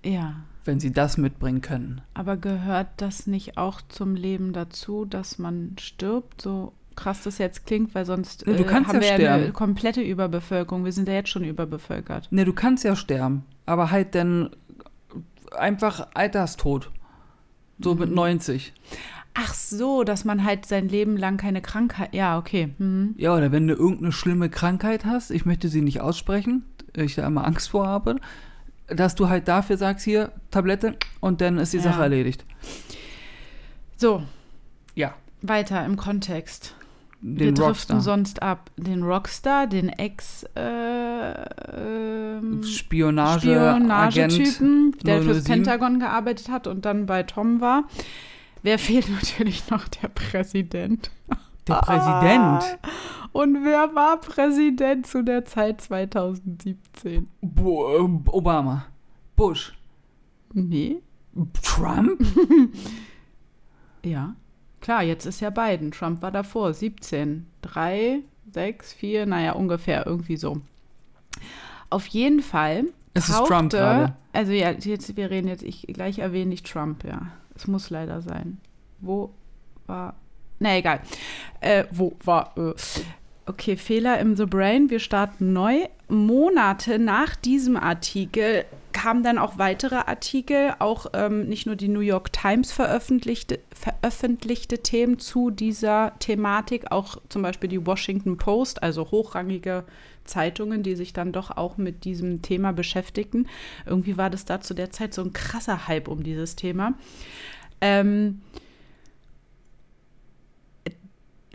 ja, wenn sie das mitbringen können. aber gehört das nicht auch zum Leben dazu, dass man stirbt, so krass das jetzt klingt, weil sonst äh, haben ja wir ja eine sterben. komplette Überbevölkerung. Wir sind ja jetzt schon überbevölkert. Ne, du kannst ja sterben, aber halt dann einfach Alterstod. So mit 90. Ach so, dass man halt sein Leben lang keine Krankheit. Ja, okay. Mhm. Ja, oder wenn du irgendeine schlimme Krankheit hast, ich möchte sie nicht aussprechen, ich da immer Angst vor habe, dass du halt dafür sagst, hier, Tablette, und dann ist die Ja. Sache erledigt. So, Ja. weiter im Kontext. Wir Den driften Rockstar. sonst ab. Den Rockstar, den Ex äh, ähm, Spionage. Spionagetypen, der fürs 007. Pentagon gearbeitet hat und dann bei Tom war. Wer fehlt natürlich noch? Der Präsident. Der Präsident. Und wer war Präsident zu der Zeit 2017? Bo äh, Obama. Bush. Nee. Trump? Ja, klar, jetzt ist ja Biden. Trump war davor, 17. 3, 6, 4, naja, ungefähr irgendwie so. Auf jeden Fall. Es ist Trump gerade. Also ja, jetzt, wir reden jetzt, ich gleich erwähne ich Trump, ja. Es muss leider sein. Wo war. Na egal. Äh, wo war. Äh. Okay, Fehler im The Brain. Wir starten neu. Monate nach diesem Artikel kamen dann auch weitere Artikel, auch ähm, nicht nur die New York Times veröffentlichte, veröffentlichte Themen zu dieser Thematik, auch zum Beispiel die Washington Post, also hochrangige Zeitungen, die sich dann doch auch mit diesem Thema beschäftigten. Irgendwie war das da zu der Zeit so ein krasser Hype um dieses Thema. Ähm,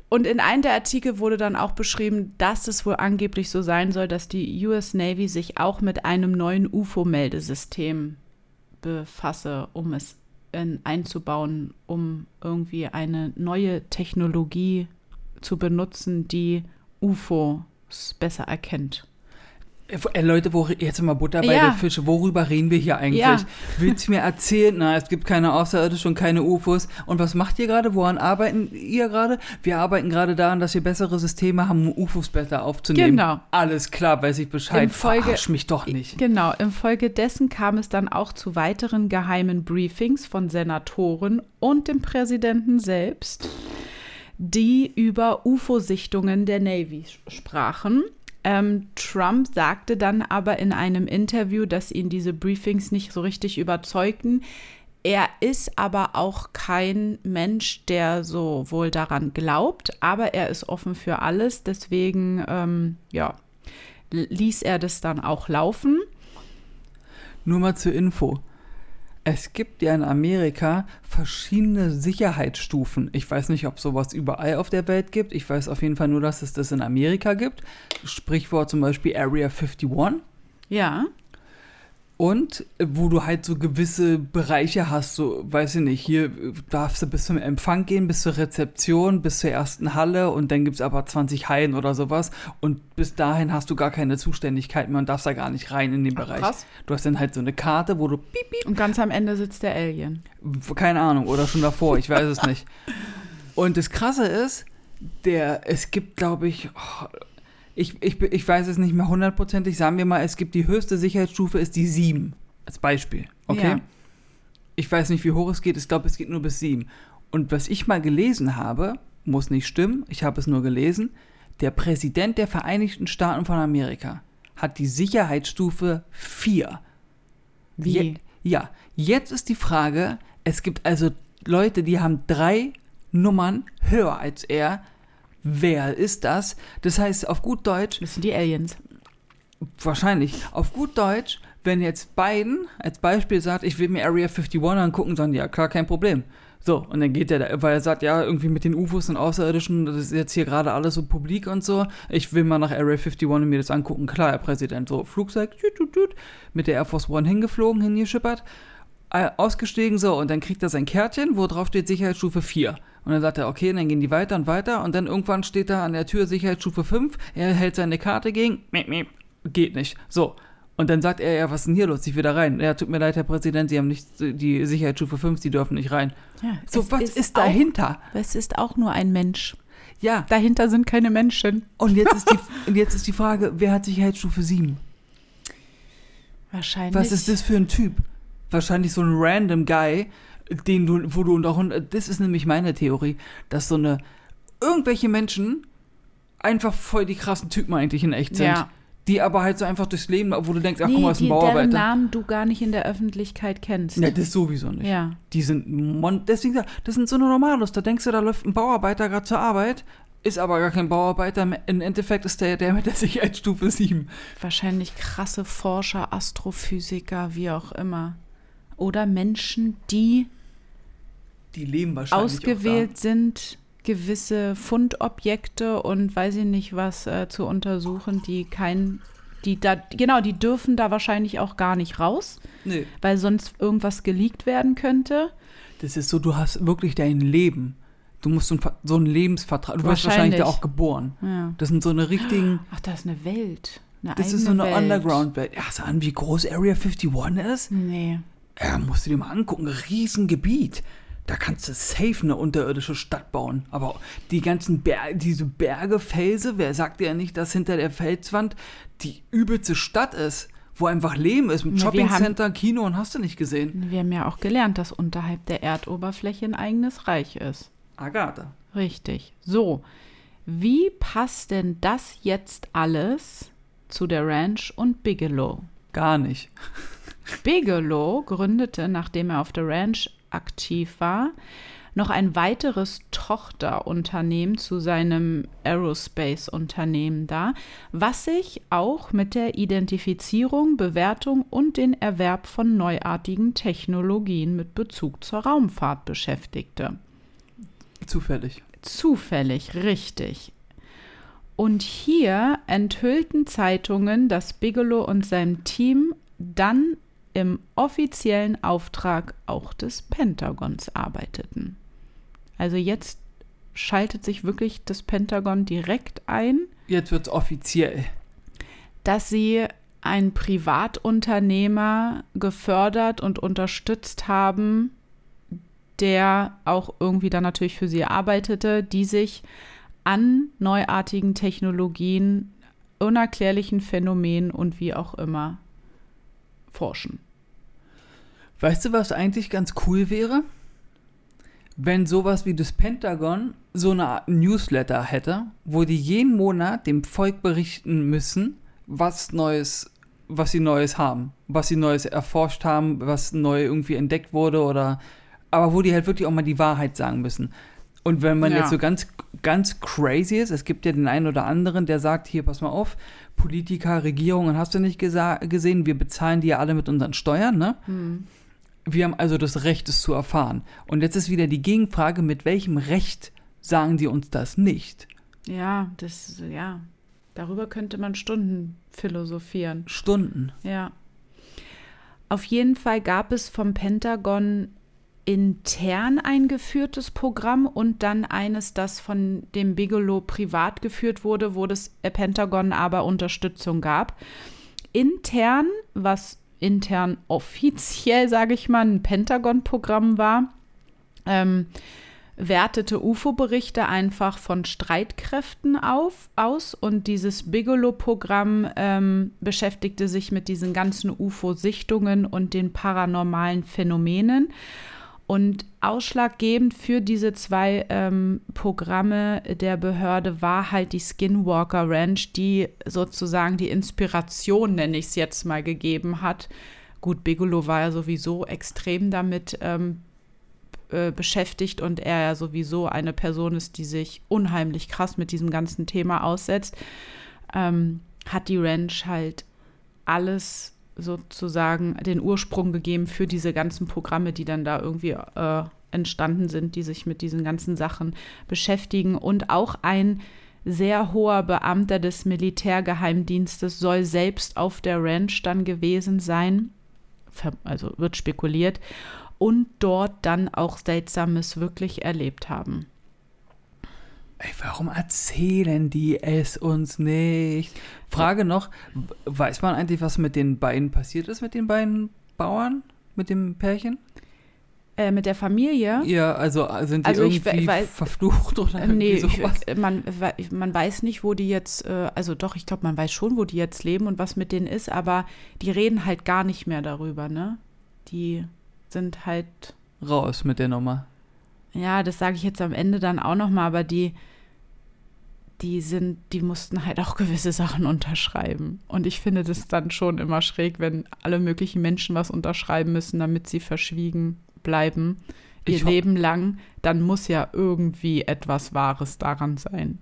und in einem der Artikel wurde dann auch beschrieben, dass es wohl angeblich so sein soll, dass die US Navy sich auch mit einem neuen UFO-Meldesystem befasse, um es in, einzubauen, um irgendwie eine neue Technologie zu benutzen, die UFOs besser erkennt. Äh, Leute, wo, jetzt mal Butter bei ja. der Fische. Worüber reden wir hier eigentlich? Ja. Willst du mir erzählen? Na, es gibt keine Außerirdischen und keine UFOs. Und was macht ihr gerade? Woran arbeiten ihr gerade? Wir arbeiten gerade daran, dass wir bessere Systeme haben, um UFOs besser aufzunehmen. Genau. Alles klar, weiß ich Bescheid. Im Folge, Verarsch mich doch nicht. Genau. Infolgedessen kam es dann auch zu weiteren geheimen Briefings von Senatoren und dem Präsidenten selbst, die über UFO-Sichtungen der Navy sprachen ähm, Trump sagte dann aber in einem Interview, dass ihn diese Briefings nicht so richtig überzeugten. Er ist aber auch kein Mensch, der so wohl daran glaubt, aber er ist offen für alles. Deswegen, ähm, ja, ließ er das dann auch laufen. Nur mal zur Info. Es gibt ja in Amerika verschiedene Sicherheitsstufen. Ich weiß nicht, ob sowas überall auf der Welt gibt. Ich weiß auf jeden Fall nur, dass es das in Amerika gibt. Sprichwort zum Beispiel Area 51. Ja. Und äh, wo du halt so gewisse Bereiche hast, so, weiß ich nicht, hier äh, darfst du bis zum Empfang gehen, bis zur Rezeption, bis zur ersten Halle und dann gibt es aber 20 Hallen oder sowas und bis dahin hast du gar keine Zuständigkeit mehr und darfst da gar nicht rein in den Ach, Bereich. Krass. Du hast dann halt so eine Karte, wo du piep, piep. Und ganz am Ende sitzt der Alien. Keine Ahnung, oder schon davor, ich weiß es nicht. Und das Krasse ist, der, es gibt, glaube ich, oh, ich, ich, ich weiß es nicht mehr hundertprozentig, sagen wir mal, es gibt die höchste Sicherheitsstufe, ist die 7. Als Beispiel. Okay? Ja. Ich weiß nicht, wie hoch es geht, ich glaube, es geht nur bis 7. Und was ich mal gelesen habe, muss nicht stimmen, ich habe es nur gelesen, der Präsident der Vereinigten Staaten von Amerika hat die Sicherheitsstufe 4. Wie? Je, ja, jetzt ist die Frage, es gibt also Leute, die haben drei Nummern höher als er, wer ist das? Das heißt, auf gut Deutsch. Das sind die Aliens. Wahrscheinlich. Auf gut Deutsch, wenn jetzt Biden als Beispiel sagt, ich will mir Area 51 angucken, sagen die, ja klar, kein Problem. So, und dann geht er da, weil er sagt, ja, irgendwie mit den UFOs und Außerirdischen, das ist jetzt hier gerade alles so publik und so. Ich will mal nach Area 51 und mir das angucken. Klar, Herr Präsident, so Flugzeug, tüt, tüt, tüt, mit der Air Force One hingeflogen, hingeschippert, äh, ausgestiegen, so, und dann kriegt er sein Kärtchen, wo drauf steht Sicherheitsstufe 4. Und dann sagt er, okay, dann gehen die weiter und weiter. Und dann irgendwann steht da an der Tür Sicherheitsstufe 5. Er hält seine Karte gegen. Geht nicht. So. Und dann sagt er, ja, was ist denn hier los? Ich will da rein. Ja, tut mir leid, Herr Präsident, Sie haben nicht die Sicherheitsstufe 5, Sie dürfen nicht rein. Ja, so, was ist, ist dahinter? Auch, es ist auch nur ein Mensch. Ja. Dahinter sind keine Menschen. Und jetzt ist die, und jetzt ist die Frage, wer hat Sicherheitsstufe 7? Wahrscheinlich. Was ist das für ein Typ? Wahrscheinlich so ein random Guy, den du, wo du und auch, das ist nämlich meine Theorie, dass so eine, irgendwelche Menschen einfach voll die krassen Typen eigentlich in echt sind. Ja. Die aber halt so einfach durchs Leben, wo du denkst, ach nee, guck mal, ist ein die, Bauarbeiter. Deren Namen du gar nicht in der Öffentlichkeit kennst. Ne, das sowieso nicht. Ja. Die sind, Mon deswegen, das sind so eine Normalos. Da denkst du, da läuft ein Bauarbeiter gerade zur Arbeit, ist aber gar kein Bauarbeiter. Im Endeffekt ist der der mit der Sicherheitsstufe 7. Wahrscheinlich krasse Forscher, Astrophysiker, wie auch immer. Oder Menschen, die die leben wahrscheinlich ausgewählt sind, gewisse Fundobjekte und weiß ich nicht was äh, zu untersuchen, die kein, die da, genau, die dürfen da wahrscheinlich auch gar nicht raus, nee. weil sonst irgendwas geleakt werden könnte. Das ist so, du hast wirklich dein Leben. Du musst so, ein, so einen Lebensvertrag. Du wirst wahrscheinlich da auch geboren. Ja. Das sind so eine richtigen. Ach, das ist eine Welt. Eine das ist so eine Underground-Welt. Ja, sag an, wie groß Area 51 ist? Nee. Ja, musst du dir mal angucken. Riesengebiet da kannst du safe eine unterirdische Stadt bauen. Aber die ganzen Berge, diese Berge, Felsen, wer sagt dir ja nicht, dass hinter der Felswand die übelste Stadt ist, wo einfach Leben ist, mit Shoppingcenter, Kino und hast du nicht gesehen. Wir haben ja auch gelernt, dass unterhalb der Erdoberfläche ein eigenes Reich ist. Agatha. Richtig. So, wie passt denn das jetzt alles zu der Ranch und Bigelow? Gar nicht. Bigelow gründete, nachdem er auf der Ranch aktiv war, noch ein weiteres Tochterunternehmen zu seinem Aerospace-Unternehmen dar, was sich auch mit der Identifizierung, Bewertung und den Erwerb von neuartigen Technologien mit Bezug zur Raumfahrt beschäftigte. Zufällig. Zufällig, richtig. Und hier enthüllten Zeitungen, dass Bigelow und sein Team dann im offiziellen Auftrag auch des Pentagons arbeiteten. Also jetzt schaltet sich wirklich das Pentagon direkt ein. Jetzt wird es offiziell. Dass sie einen Privatunternehmer gefördert und unterstützt haben, der auch irgendwie dann natürlich für sie arbeitete, die sich an neuartigen Technologien, unerklärlichen Phänomenen und wie auch immer forschen. Weißt du, was eigentlich ganz cool wäre? wenn sowas wie das Pentagon so eine Art Newsletter hätte, wo die jeden Monat dem Volk berichten müssen, was Neues, was sie Neues haben, was sie Neues erforscht haben, was neu irgendwie entdeckt wurde oder aber wo die halt wirklich auch mal die Wahrheit sagen müssen. Und wenn man ja. jetzt so ganz, ganz crazy ist, es gibt ja den einen oder anderen, der sagt, hier, pass mal auf, Politiker, Regierungen, hast du nicht gesehen, wir bezahlen die ja alle mit unseren Steuern, ne? Hm. Wir haben also das Recht, es zu erfahren. Und jetzt ist wieder die Gegenfrage, mit welchem Recht sagen die uns das nicht? Ja, das, ja. Darüber könnte man Stunden philosophieren. Stunden. Ja. Auf jeden Fall gab es vom Pentagon intern eingeführtes Programm und dann eines, das von dem Bigelow privat geführt wurde, wo das Pentagon aber Unterstützung gab. Intern, was intern offiziell, sage ich mal, ein Pentagon-Programm war, ähm, wertete UFO-Berichte einfach von Streitkräften auf, aus und dieses Bigelow-Programm ähm, beschäftigte sich mit diesen ganzen UFO-Sichtungen und den paranormalen Phänomenen. Und ausschlaggebend für diese zwei ähm, Programme der Behörde war halt die Skinwalker Ranch, die sozusagen die Inspiration, nenne ich es jetzt mal, gegeben hat. Gut, Bigelow war ja sowieso extrem damit ähm, äh, beschäftigt und er ja sowieso eine Person ist, die sich unheimlich krass mit diesem ganzen Thema aussetzt, ähm, hat die Ranch halt alles sozusagen den Ursprung gegeben für diese ganzen Programme, die dann da irgendwie äh, entstanden sind, die sich mit diesen ganzen Sachen beschäftigen. Und auch ein sehr hoher Beamter des Militärgeheimdienstes soll selbst auf der Ranch dann gewesen sein, also wird spekuliert, und dort dann auch Seltsames wirklich erlebt haben. Ey, warum erzählen die es uns nicht? Frage noch, weiß man eigentlich, was mit den beiden passiert ist, mit den beiden Bauern, mit dem Pärchen? Äh, mit der Familie? Ja, also äh, sind die also irgendwie ich, weiß, verflucht oder äh, nee, sowas? Ich, man, man weiß nicht, wo die jetzt, äh, also doch, ich glaube, man weiß schon, wo die jetzt leben und was mit denen ist, aber die reden halt gar nicht mehr darüber, ne? Die sind halt raus mit der Nummer. Ja, das sage ich jetzt am Ende dann auch noch mal, aber die, die sind, die mussten halt auch gewisse Sachen unterschreiben. Und ich finde das dann schon immer schräg, wenn alle möglichen Menschen was unterschreiben müssen, damit sie verschwiegen bleiben, ihr Leben lang, dann muss ja irgendwie etwas Wahres daran sein.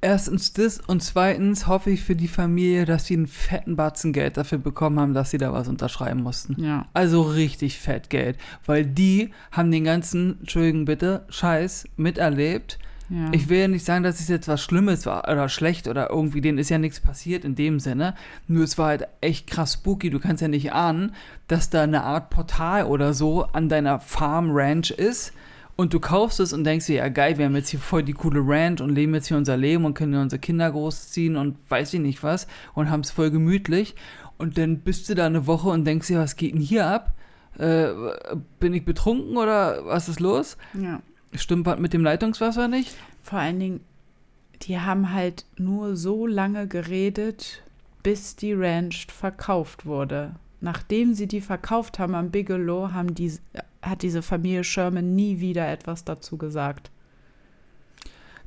Erstens das und zweitens hoffe ich für die Familie, dass sie einen fetten Batzen Geld dafür bekommen haben, dass sie da was unterschreiben mussten. Ja. Also richtig fett Geld. Weil die haben den ganzen, Entschuldigung bitte, Scheiß miterlebt. Ja. Ich will ja nicht sagen, dass es jetzt was Schlimmes war oder schlecht oder irgendwie, denen ist ja nichts passiert in dem Sinne. Nur es war halt echt krass spooky. Du kannst ja nicht ahnen, dass da eine Art Portal oder so an deiner Farm Ranch ist und du kaufst es und denkst dir, ja geil, wir haben jetzt hier voll die coole Ranch und leben jetzt hier unser Leben und können unsere Kinder großziehen und weiß ich nicht was und haben es voll gemütlich. Und dann bist du da eine Woche und denkst dir, was geht denn hier ab? Äh, bin ich betrunken oder was ist los? Ja. Stimmt was mit dem Leitungswasser nicht? Vor allen Dingen, die haben halt nur so lange geredet, bis die Ranch verkauft wurde. Nachdem sie die verkauft haben am Bigelow, haben die, hat diese Familie Sherman nie wieder etwas dazu gesagt.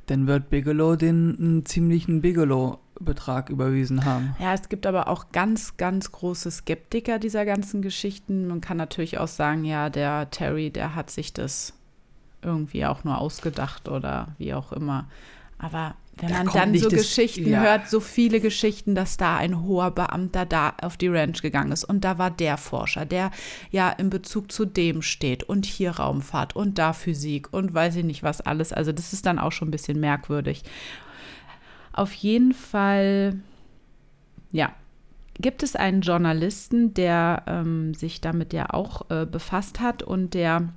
Dann wird Bigelow den einen ziemlichen Bigelow Betrag überwiesen haben. Ja, es gibt aber auch ganz, ganz große Skeptiker dieser ganzen Geschichten. Man kann natürlich auch sagen, ja, der Terry, der hat sich das irgendwie auch nur ausgedacht oder wie auch immer. Aber wenn Da man dann so das- Geschichten ja. hört, so viele Geschichten, dass da ein hoher Beamter da auf die Ranch gegangen ist und da war der Forscher, der ja in Bezug zu dem steht und hier Raumfahrt und da Physik und weiß ich nicht was alles. Also das ist dann auch schon ein bisschen merkwürdig. Auf jeden Fall, ja, gibt es einen Journalisten, der ähm, sich damit ja auch äh, befasst hat und der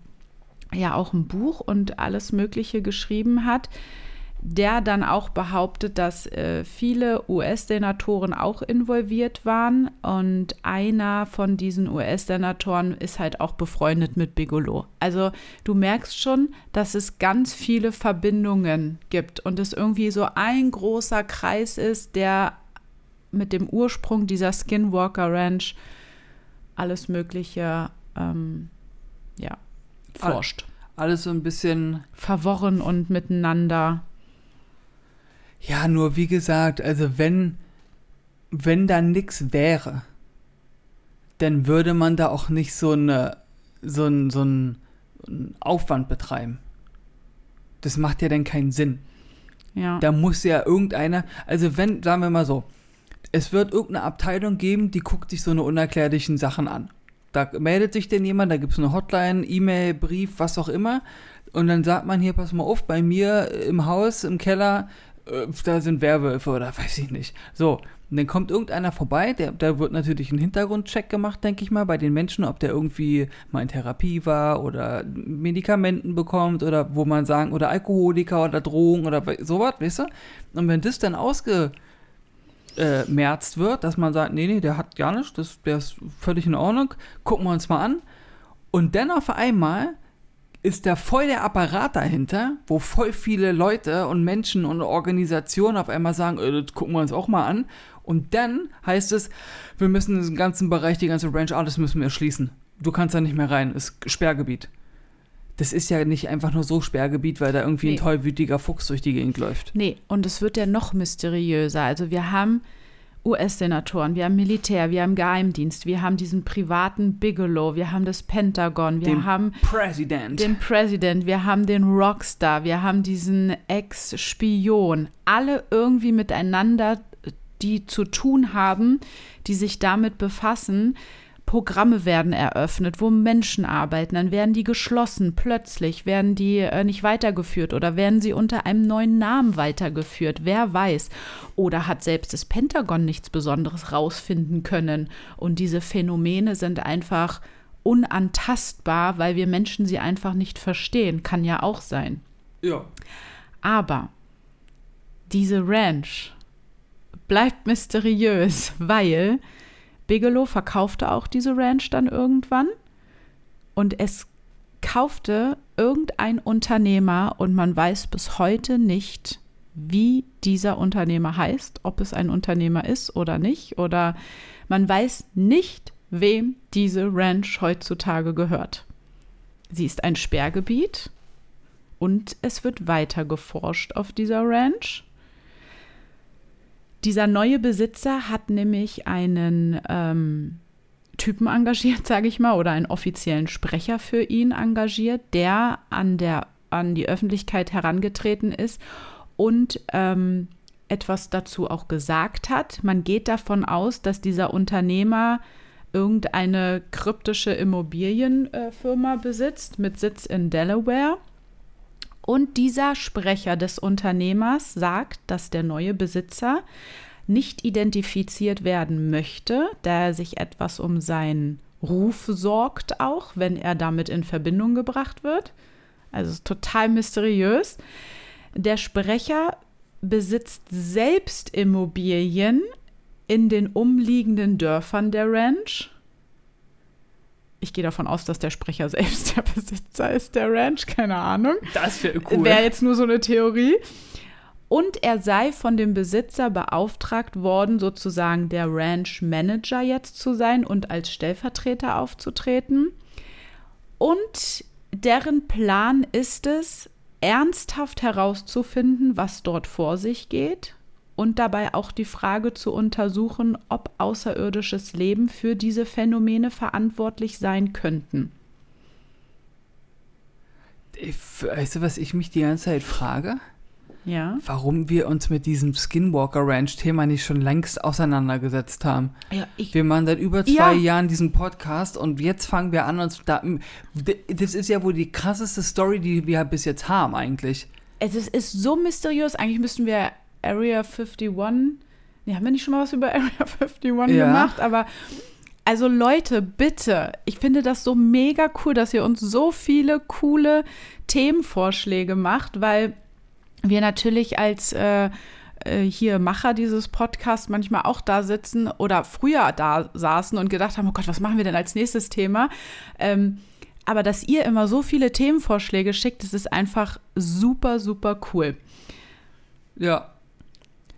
ja auch ein Buch und alles Mögliche geschrieben hat, der dann auch behauptet, dass äh, viele US-Senatoren auch involviert waren und einer von diesen US-Senatoren ist halt auch befreundet mit Bigelow. Also du merkst schon, dass es ganz viele Verbindungen gibt und es irgendwie so ein großer Kreis ist, der mit dem Ursprung dieser Skinwalker Ranch alles Mögliche ähm, ja, forscht. Alles so ein bisschen Verworren und miteinander. Ja, nur wie gesagt, also wenn, wenn da nichts wäre, dann würde man da auch nicht so, eine, so, ein, so einen Aufwand betreiben. Das macht ja dann keinen Sinn. Ja. Da muss ja irgendeiner, also wenn, sagen wir mal so, es wird irgendeine Abteilung geben, die guckt sich so eine unerklärlichen Sachen an. Da meldet sich denn jemand, da gibt es eine Hotline, E-Mail, Brief, was auch immer. Und dann sagt man hier, pass mal auf, bei mir im Haus, im Keller, äh, da sind Werwölfe oder weiß ich nicht. So, und dann kommt irgendeiner vorbei, der, da wird natürlich ein Hintergrundcheck gemacht, denke ich mal, bei den Menschen, ob der irgendwie mal in Therapie war oder Medikamenten bekommt oder wo man sagen, oder Alkoholiker oder Drogen oder sowas, weißt du? Und wenn das dann ausge äh, wird, dass man sagt, nee, nee, der hat gar nichts, das, der ist völlig in Ordnung, gucken wir uns mal an. Und dann auf einmal ist da voll der Apparat dahinter, wo voll viele Leute und Menschen und Organisationen auf einmal sagen, äh, das gucken wir uns auch mal an. Und dann heißt es, wir müssen den ganzen Bereich, die ganze Range, alles müssen wir schließen. Du kannst da nicht mehr rein, ist Sperrgebiet. Das ist ja nicht einfach nur so Sperrgebiet, weil da irgendwie Nee. ein tollwütiger Fuchs durch die Gegend läuft. Nee, und es wird ja noch mysteriöser. Also wir haben US-Senatoren, wir haben Militär, wir haben Geheimdienst, wir haben diesen privaten Bigelow, wir haben das Pentagon, wir Den haben President. den President, wir haben den Rockstar, wir haben diesen Ex-Spion. Alle irgendwie miteinander, die zu tun haben, die sich damit befassen. Programme werden eröffnet, wo Menschen arbeiten, dann werden die geschlossen. Plötzlich werden die äh, nicht weitergeführt oder werden sie unter einem neuen Namen weitergeführt. Wer weiß. Oder hat selbst das Pentagon nichts Besonderes rausfinden können. Und diese Phänomene sind einfach unantastbar, weil wir Menschen sie einfach nicht verstehen. Kann ja auch sein. ja. Aber diese Ranch bleibt mysteriös, weil Bigelow verkaufte auch diese Ranch dann irgendwann und es kaufte irgendein Unternehmer und man weiß bis heute nicht, wie dieser Unternehmer heißt, ob es ein Unternehmer ist oder nicht oder man weiß nicht, wem diese Ranch heutzutage gehört. Sie ist ein Sperrgebiet und es wird weiter geforscht auf dieser Ranch. Dieser neue Besitzer hat nämlich einen ähm, Typen engagiert, sage ich mal, oder einen offiziellen Sprecher für ihn engagiert, der an, der, an die Öffentlichkeit herangetreten ist und ähm, etwas dazu auch gesagt hat. Man geht davon aus, dass dieser Unternehmer irgendeine kryptische Immobilienfirma besitzt mit Sitz in Delaware. Und dieser Sprecher des Unternehmers sagt, dass der neue Besitzer nicht identifiziert werden möchte, da er sich etwas um seinen Ruf sorgt, auch wenn er damit in Verbindung gebracht wird. Also total mysteriös. Der Sprecher besitzt selbst Immobilien in den umliegenden Dörfern der Ranch. Ich gehe davon aus, dass der Sprecher selbst der Besitzer ist der Ranch, keine Ahnung. Das wäre cool. Wäre jetzt nur so eine Theorie. Und er sei von dem Besitzer beauftragt worden, sozusagen der Ranch Manager jetzt zu sein und als Stellvertreter aufzutreten. Und deren Plan ist es, ernsthaft herauszufinden, was dort vor sich geht und dabei auch die Frage zu untersuchen, ob außerirdisches Leben für diese Phänomene verantwortlich sein könnten. Weißt du, was ich mich die ganze Zeit frage? Ja. Warum wir uns mit diesem Skinwalker Ranch-Thema nicht schon längst auseinandergesetzt haben. Ja, ich, Wir machen seit über zwei Ja. Jahren diesen Podcast und jetzt fangen wir an, uns da. Das ist ja wohl die krasseste Story, die wir bis jetzt haben, eigentlich. es ist, ist so mysteriös. Eigentlich müssten wir Area 51. Nee, haben wir nicht schon mal was über Area 51 Ja. gemacht? Aber. Also Leute, bitte, ich finde das so mega cool, dass ihr uns so viele coole Themenvorschläge macht, weil wir natürlich als äh, äh, hier Macher dieses Podcasts manchmal auch da sitzen oder früher da saßen und gedacht haben, oh Gott, was machen wir denn als nächstes Thema? Ähm, aber dass ihr immer so viele Themenvorschläge schickt, das ist einfach super, super cool. Ja.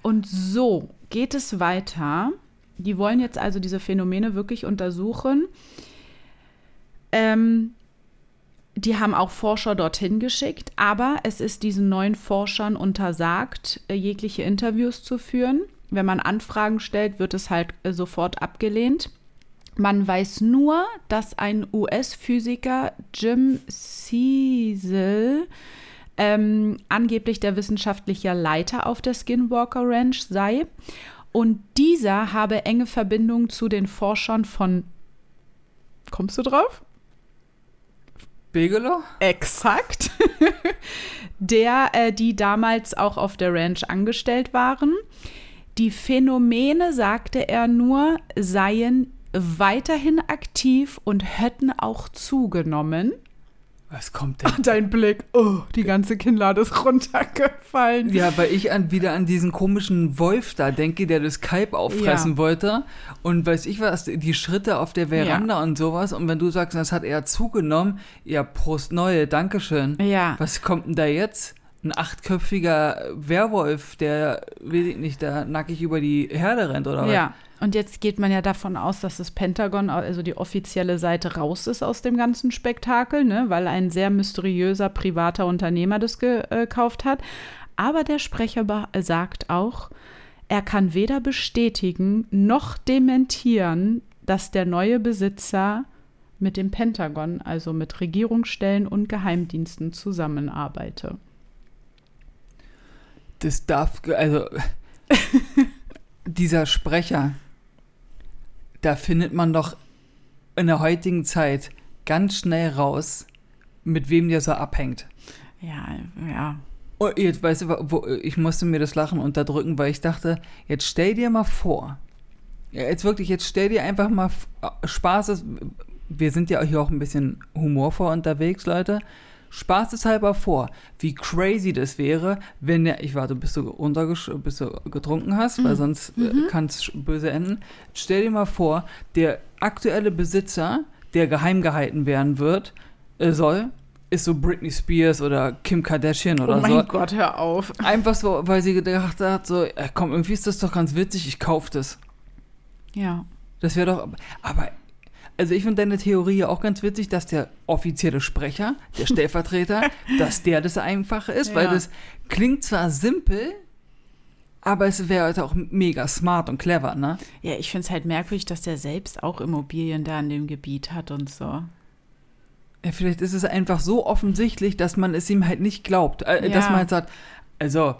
Und so geht es weiter. Die wollen jetzt also diese Phänomene wirklich untersuchen. Ähm, die haben auch Forscher dorthin geschickt, aber es ist diesen neuen Forschern untersagt, äh, jegliche Interviews zu führen. Wenn man Anfragen stellt, wird es halt äh, sofort abgelehnt. Man weiß nur, dass ein US-Physiker Jim Cecil ähm, angeblich der wissenschaftliche Leiter auf der Skinwalker Ranch sei. Und dieser habe enge Verbindungen zu den Forschern von. Kommst du drauf? Bigelow? Exakt. der, äh, die damals auch auf der Ranch angestellt waren. Die Phänomene, sagte er nur, seien weiterhin aktiv und hätten auch zugenommen. Was kommt denn? Dein Blick, oh, die ganze Kinnlade ist runtergefallen. Ja, weil ich an, wieder an diesen komischen Wolf da denke, der das Kalb auffressen Ja. wollte. Und weiß ich was, die Schritte auf der Veranda und sowas. Und wenn du sagst, das hat er zugenommen, ja, Prost Neue, Dankeschön. Ja. Was kommt denn da jetzt? Ein achtköpfiger Werwolf, der, weiß ich nicht, da nackig über die Herde rennt, oder was? Ja, und jetzt geht man ja davon aus, dass das Pentagon, also die offizielle Seite, raus ist aus dem ganzen Spektakel, ne? weil ein sehr mysteriöser privater Unternehmer das gekauft hat. Aber der Sprecher sagt auch, er kann weder bestätigen noch dementieren, dass der neue Besitzer mit dem Pentagon, also mit Regierungsstellen und Geheimdiensten zusammenarbeite. Das darf, also, dieser Sprecher, da findet man doch in der heutigen Zeit ganz schnell raus, mit wem der so abhängt. Ja, ja. Oh, jetzt weißt du, wo, ich musste mir das Lachen unterdrücken, weil ich dachte, jetzt stell dir mal vor, ja, jetzt wirklich, jetzt stell dir einfach mal äh, Spaß ist, wir sind ja hier auch ein bisschen humorvoll unterwegs, Leute. Spaß ist halber vor, wie crazy das wäre, wenn der, ich warte, bis du runtergesch bis du getrunken hast, weil sonst kann es böse enden. Stell dir mal vor, der aktuelle Besitzer, der geheim gehalten werden wird, äh, soll, ist so Britney Spears oder Kim Kardashian oder oh mein so. Gott, hör auf. Einfach so, weil sie gedacht hat, so, äh, komm, irgendwie ist das doch ganz witzig, ich kauf das. Ja. Das wäre doch, aber, also ich finde deine Theorie ja auch ganz witzig, dass der offizielle Sprecher, der Stellvertreter, dass der das Einfache ist, weil Ja. das klingt zwar simpel, aber es wäre halt auch mega smart und clever, ne? Ja, ich finde es halt merkwürdig, dass der selbst auch Immobilien da in dem Gebiet hat und so. Ja, vielleicht ist es einfach so offensichtlich, dass man es ihm halt nicht glaubt. Äh, Dass Ja. man halt sagt, also,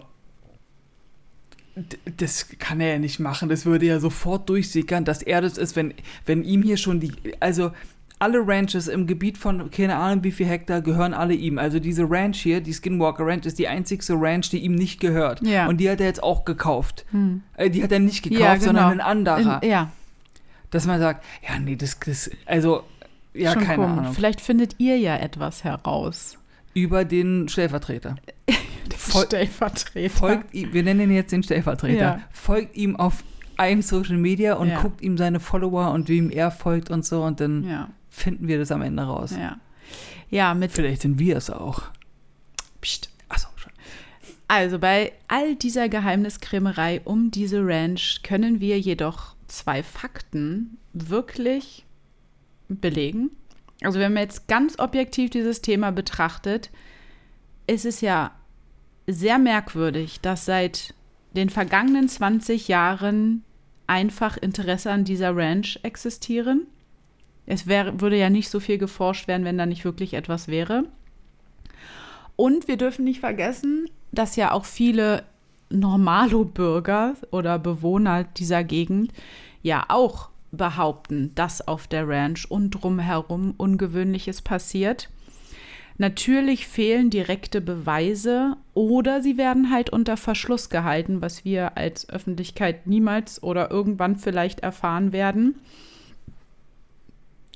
das kann er ja nicht machen. Das würde ja sofort durchsickern, dass er das ist, wenn, wenn ihm hier schon die. Also, alle Ranches im Gebiet von keine Ahnung wie viel Hektar gehören alle ihm. Also diese Ranch hier, die Skinwalker Ranch, ist die einzigste Ranch, die ihm nicht gehört. Ja. Und die hat er jetzt auch gekauft. Hm. Äh, die hat er nicht gekauft, Ja, genau. sondern ein anderer. In, ja, Dass man sagt, ja, nee, das, das also, ja, schon keine komisch. Ahnung. Vielleicht findet ihr ja etwas heraus. Über den Stellvertreter. Fol- Stellvertreter. folgt ihm, wir nennen ihn jetzt den Stellvertreter, Ja. folgt ihm auf einem Social Media und Ja. guckt ihm seine Follower und wem er folgt und so und dann Ja, finden wir das am Ende raus. ja. Ja, mit Vielleicht sind wir es auch. Psst. Achso, schon. Also bei all dieser Geheimniskrämerei um diese Ranch können wir jedoch zwei Fakten wirklich belegen. Also wenn man jetzt ganz objektiv dieses Thema betrachtet, ist es ja sehr merkwürdig, dass seit den vergangenen 20 Jahren einfach Interesse an dieser Ranch existieren. Es wär, würde ja nicht so viel geforscht werden, wenn da nicht wirklich etwas wäre. Und wir dürfen nicht vergessen, dass ja auch viele Normalo-Bürger oder Bewohner dieser Gegend ja auch behaupten, dass auf der Ranch und drumherum Ungewöhnliches passiert. Natürlich fehlen direkte Beweise oder sie werden halt unter Verschluss gehalten, was wir als Öffentlichkeit niemals oder irgendwann vielleicht erfahren werden.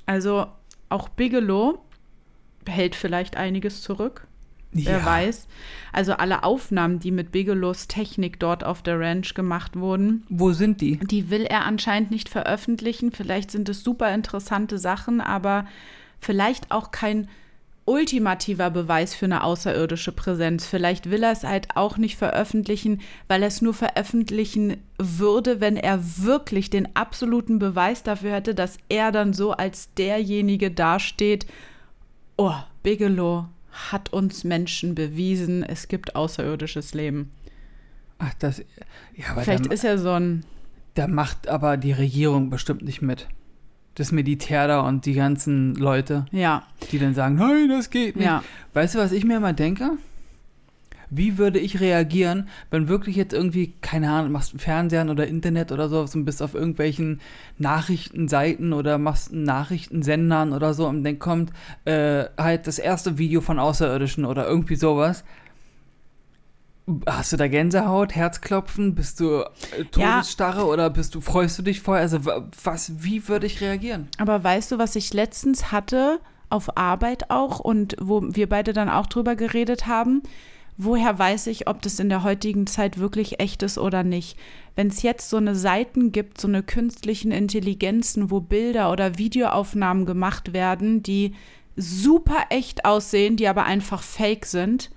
Also auch Bigelow hält vielleicht einiges zurück. Wer Ja. weiß. Also alle Aufnahmen, die mit Bigelows Technik dort auf der Ranch gemacht wurden, Wo sind die? die will er anscheinend nicht veröffentlichen. Vielleicht sind es super interessante Sachen, aber vielleicht auch kein ultimativer Beweis für eine außerirdische Präsenz. Vielleicht will er es halt auch nicht veröffentlichen, weil er es nur veröffentlichen würde, wenn er wirklich den absoluten Beweis dafür hätte, dass er dann so als derjenige dasteht. Oh, Bigelow hat uns Menschen bewiesen, es gibt außerirdisches Leben. Ach, das. Ja, Vielleicht da, ist er so ein da macht aber die Regierung bestimmt nicht mit. Das Militär da und die ganzen Leute, ja, die dann sagen, nein, das geht nicht. ja. Weißt du, was ich mir immer denke? Wie würde ich reagieren, wenn wirklich jetzt irgendwie, keine Ahnung, machst Fernsehen oder Internet oder so und bist auf irgendwelchen Nachrichtenseiten oder machst einen Nachrichtensendern oder so und dann kommt äh, halt das erste Video von Außerirdischen oder irgendwie sowas. Hast du da Gänsehaut, Herzklopfen, bist du äh, Ja. Todesstarre oder bist du, freust du dich vorher? Also wa- was, wie würde ich reagieren? Aber weißt du, was ich letztens hatte, auf Arbeit auch und wo wir beide dann auch drüber geredet haben? Woher weiß ich, ob das in der heutigen Zeit wirklich echt ist oder nicht? Wenn es jetzt so eine Seiten gibt, so eine künstlichen Intelligenzen, wo Bilder oder Videoaufnahmen gemacht werden, die super echt aussehen, die aber einfach fake sind,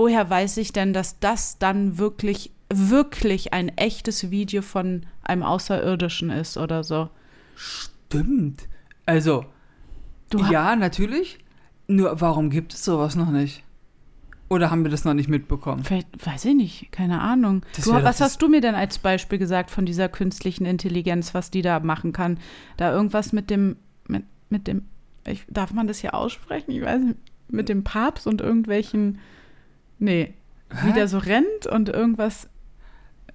woher weiß ich denn, dass das dann wirklich, wirklich ein echtes Video von einem Außerirdischen ist oder so? Stimmt. Also, Du ja, natürlich. Nur warum gibt es sowas noch nicht? Oder haben wir das noch nicht mitbekommen? Vielleicht, weiß ich nicht, keine Ahnung. Du, was hast du mir denn als Beispiel gesagt von dieser künstlichen Intelligenz, was die da machen kann? Da irgendwas mit dem, mit, mit dem, ich, darf man das hier aussprechen? Ich weiß nicht, mit dem Papst und irgendwelchen, nee, wie Hä? der so rennt und irgendwas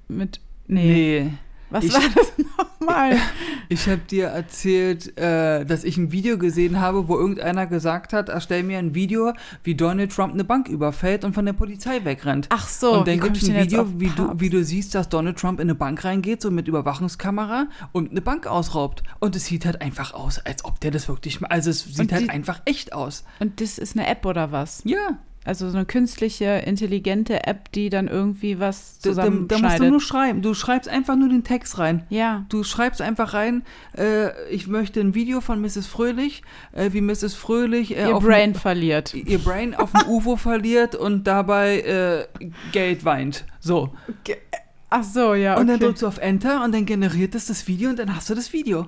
mit, nee, Nee. was ich- war das nochmal? Ich habe dir erzählt, äh, dass ich ein Video gesehen habe, wo irgendeiner gesagt hat, erstell mir ein Video, wie Donald Trump eine Bank überfällt und von der Polizei wegrennt. Ach so, und dann wie gibt es ein Video, wie du, wie du siehst, dass Donald Trump in eine Bank reingeht, so mit Überwachungskamera und eine Bank ausraubt. Und es sieht halt einfach aus, als ob der das wirklich. Also es sieht halt die- einfach echt aus. Und das ist eine App oder was? Ja, Also so eine künstliche, intelligente App, die dann irgendwie was da, da, da musst du nur schreiben. Du schreibst einfach nur den Text rein. ja. Du schreibst einfach rein, äh, ich möchte ein Video von Mrs. Fröhlich, äh, wie Mrs. Fröhlich äh, Ihr Brain verliert. Dem, ihr Brain auf dem UFO verliert und dabei äh, Geld weint. So. Ach so, ja, Und dann okay. drückst du auf Enter und dann generiert es das Video und dann hast du das Video.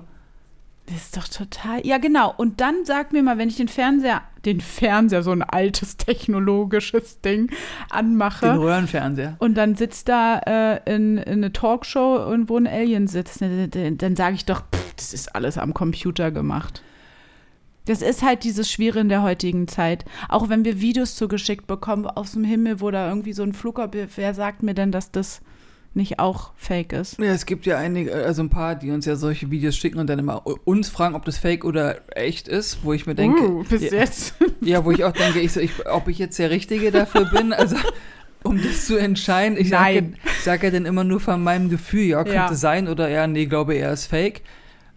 Das ist doch total. Ja, genau. Und dann sag mir mal, wenn ich den Fernseher, den Fernseher, so ein altes technologisches Ding, Den anmache Röhrenfernseher. und dann sitzt da äh, in, in eine Talkshow und wo ein Alien sitzt, ne, dann, sage ich doch, pff, das ist alles am Computer gemacht. Das ist halt dieses Schwierige in der heutigen Zeit. Auch wenn wir Videos zugeschickt bekommen aus dem Himmel, wo da irgendwie so ein Flugobjekt, wer sagt mir denn, dass das nicht auch fake ist? Ja, es gibt ja einige, also ein paar, die uns ja solche Videos schicken und dann immer uns fragen, ob das fake oder echt ist, wo ich mir denke, uh, bis ja, jetzt. ja, wo ich auch denke, ich, so, ich, ob ich jetzt der Richtige dafür bin, also um das zu entscheiden. Ich sage sag ja dann immer nur von meinem Gefühl, ja, könnte Ja. sein oder ja, nee, glaube er ist fake.